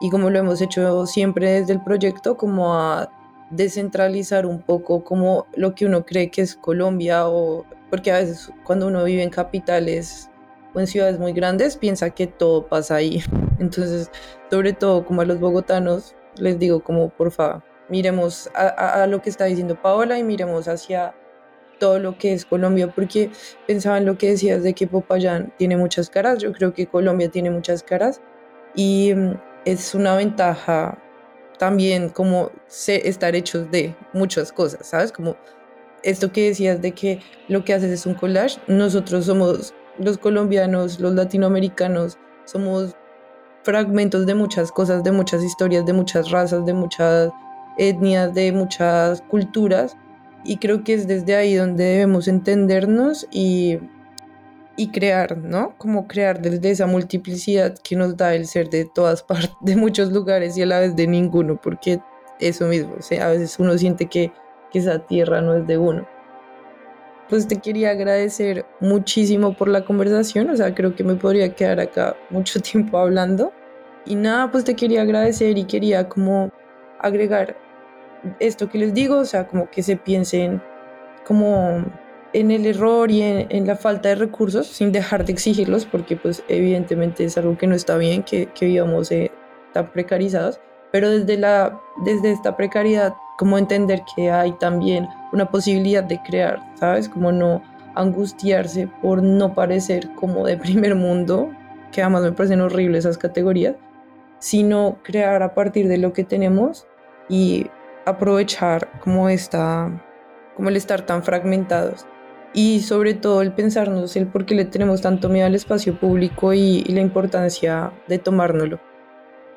y como lo hemos hecho siempre desde el proyecto, como a descentralizar un poco como lo que uno cree que es Colombia, o porque a veces cuando uno vive en capitales o en ciudades muy grandes piensa que todo pasa ahí. Entonces, sobre todo como a los bogotanos, les digo como por favor, miremos a, a lo que está diciendo Paola y miremos hacia todo lo que es Colombia, porque pensaba en lo que decías de que Popayán tiene muchas caras, yo creo que Colombia tiene muchas caras y mm, es una ventaja también como estar hechos de muchas cosas, ¿sabes? Como esto que decías de que lo que haces es un collage, nosotros somos los colombianos, los latinoamericanos, somos fragmentos de muchas cosas, de muchas historias, de muchas razas, de muchas etnias, de muchas culturas y creo que es desde ahí donde debemos entendernos y, y crear, ¿no? Como crear desde esa multiplicidad que nos da el ser de todas partes, de muchos lugares y a la vez de ninguno, porque eso mismo, o sea, a veces uno siente que, que esa tierra no es de uno. Pues te quería agradecer muchísimo por la conversación, o sea, creo que me podría quedar acá mucho tiempo hablando. Y nada, pues te quería agradecer y quería como agregar esto que les digo, o sea, como que se piensen como en el error y en, la falta de recursos sin dejar de exigirlos, porque pues evidentemente es algo que no está bien, que, que vivamos eh, tan precarizados, pero desde, la, desde esta precariedad, como entender que hay también una posibilidad de crear, ¿sabes? Como no angustiarse por no parecer como de primer mundo, que además me parecen horribles esas categorías, sino crear a partir de lo que tenemos y aprovechar como esta, como el estar tan fragmentados y sobre todo el pensarnos el por qué le tenemos tanto miedo al espacio público y, la importancia de tomárnoslo.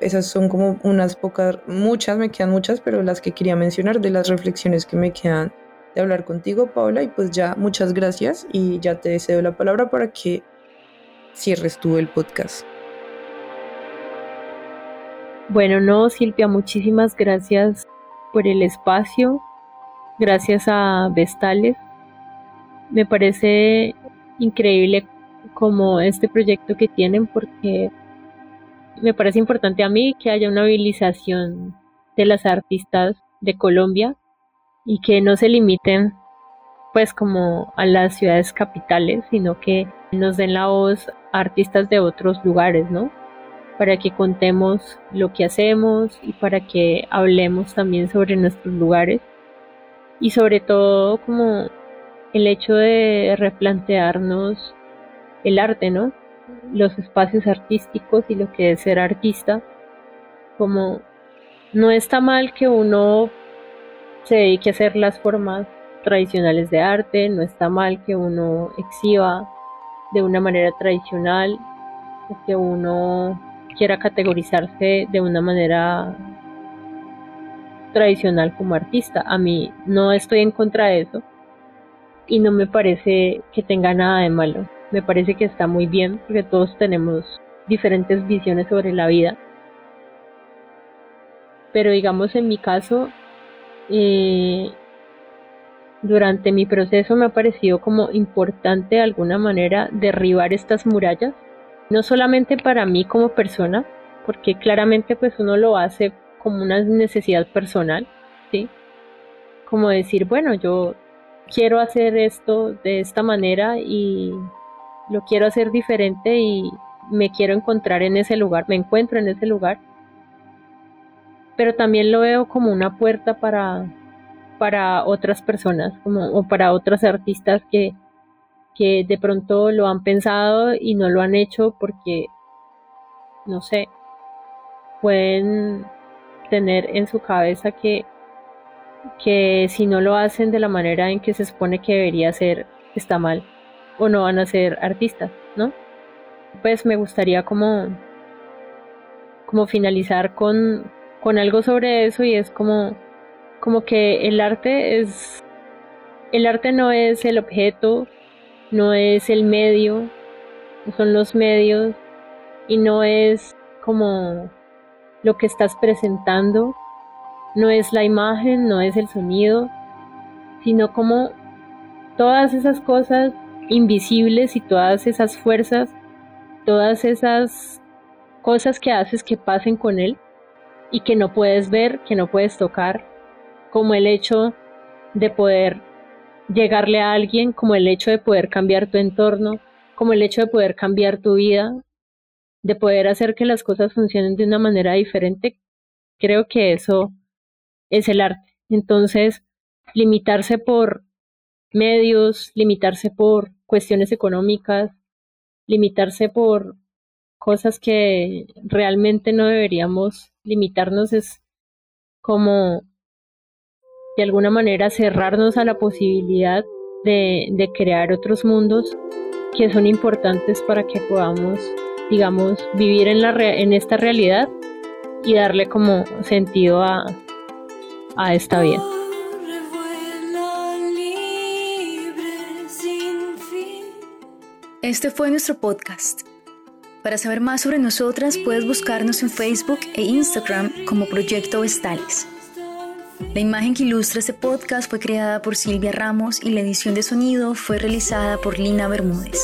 Esas son como unas pocas, muchas, me quedan muchas, pero las que quería mencionar de las reflexiones que me quedan de hablar contigo, Paola, y pues ya muchas gracias y ya te cedo la palabra para que cierres tú el podcast. Bueno, no, Silvia, muchísimas gracias por el espacio, gracias a Vestales. Me parece increíble como este proyecto que tienen porque me parece importante a mí que haya una movilización de las artistas de Colombia y que no se limiten pues como a las ciudades capitales, sino que nos den la voz a artistas de otros lugares, ¿no? para que contemos lo que hacemos y para que hablemos también sobre nuestros lugares y sobre todo como el hecho de replantearnos el arte, ¿no? Los espacios artísticos y lo que es ser artista, como no está mal que uno se dedique a hacer las formas tradicionales de arte, no está mal que uno exhiba de una manera tradicional, que uno quiera categorizarse de una manera tradicional como artista. A mí no estoy en contra de eso y no me parece que tenga nada de malo. Me parece que está muy bien porque todos tenemos diferentes visiones sobre la vida. Pero digamos en mi caso, eh, durante mi proceso me ha parecido como importante de alguna manera derribar estas murallas no solamente para mí como persona, porque claramente pues uno lo hace como una necesidad personal, ¿sí? Como decir, bueno, yo quiero hacer esto de esta manera y lo quiero hacer diferente y me quiero encontrar en ese lugar, me encuentro en ese lugar. Pero también lo veo como una puerta para, para otras personas, como, o para otras artistas que, que de pronto lo han pensado y no lo han hecho porque, no sé, pueden tener en su cabeza que, que si no lo hacen de la manera en que se supone que debería ser, está mal o no van a ser artistas, ¿no? Pues me gustaría como, como finalizar con, con algo sobre eso y es como, como que el arte es, el arte no es el objeto no es el medio, son los medios y no es como lo que estás presentando, no es la imagen, no es el sonido, sino como todas esas cosas invisibles y todas esas fuerzas, todas esas cosas que haces que pasen con él y que no puedes ver, que no puedes tocar, como el hecho de poder llegarle a alguien, como el hecho de poder cambiar tu entorno, como el hecho de poder cambiar tu vida, de poder hacer que las cosas funcionen de una manera diferente, creo que eso es el arte. Entonces, limitarse por medios, limitarse por cuestiones económicas, limitarse por cosas que realmente no deberíamos limitarnos es como de alguna manera cerrarnos a la posibilidad de, crear otros mundos que son importantes para que podamos, digamos, vivir en, la en esta realidad y darle como sentido a, a esta vida. Este fue nuestro podcast. Para saber más sobre nosotras puedes buscarnos en Facebook e Instagram como Proyecto Vestales. La imagen que ilustra este podcast fue creada por Silvia Ramos y la edición de sonido fue realizada por Lina Bermúdez.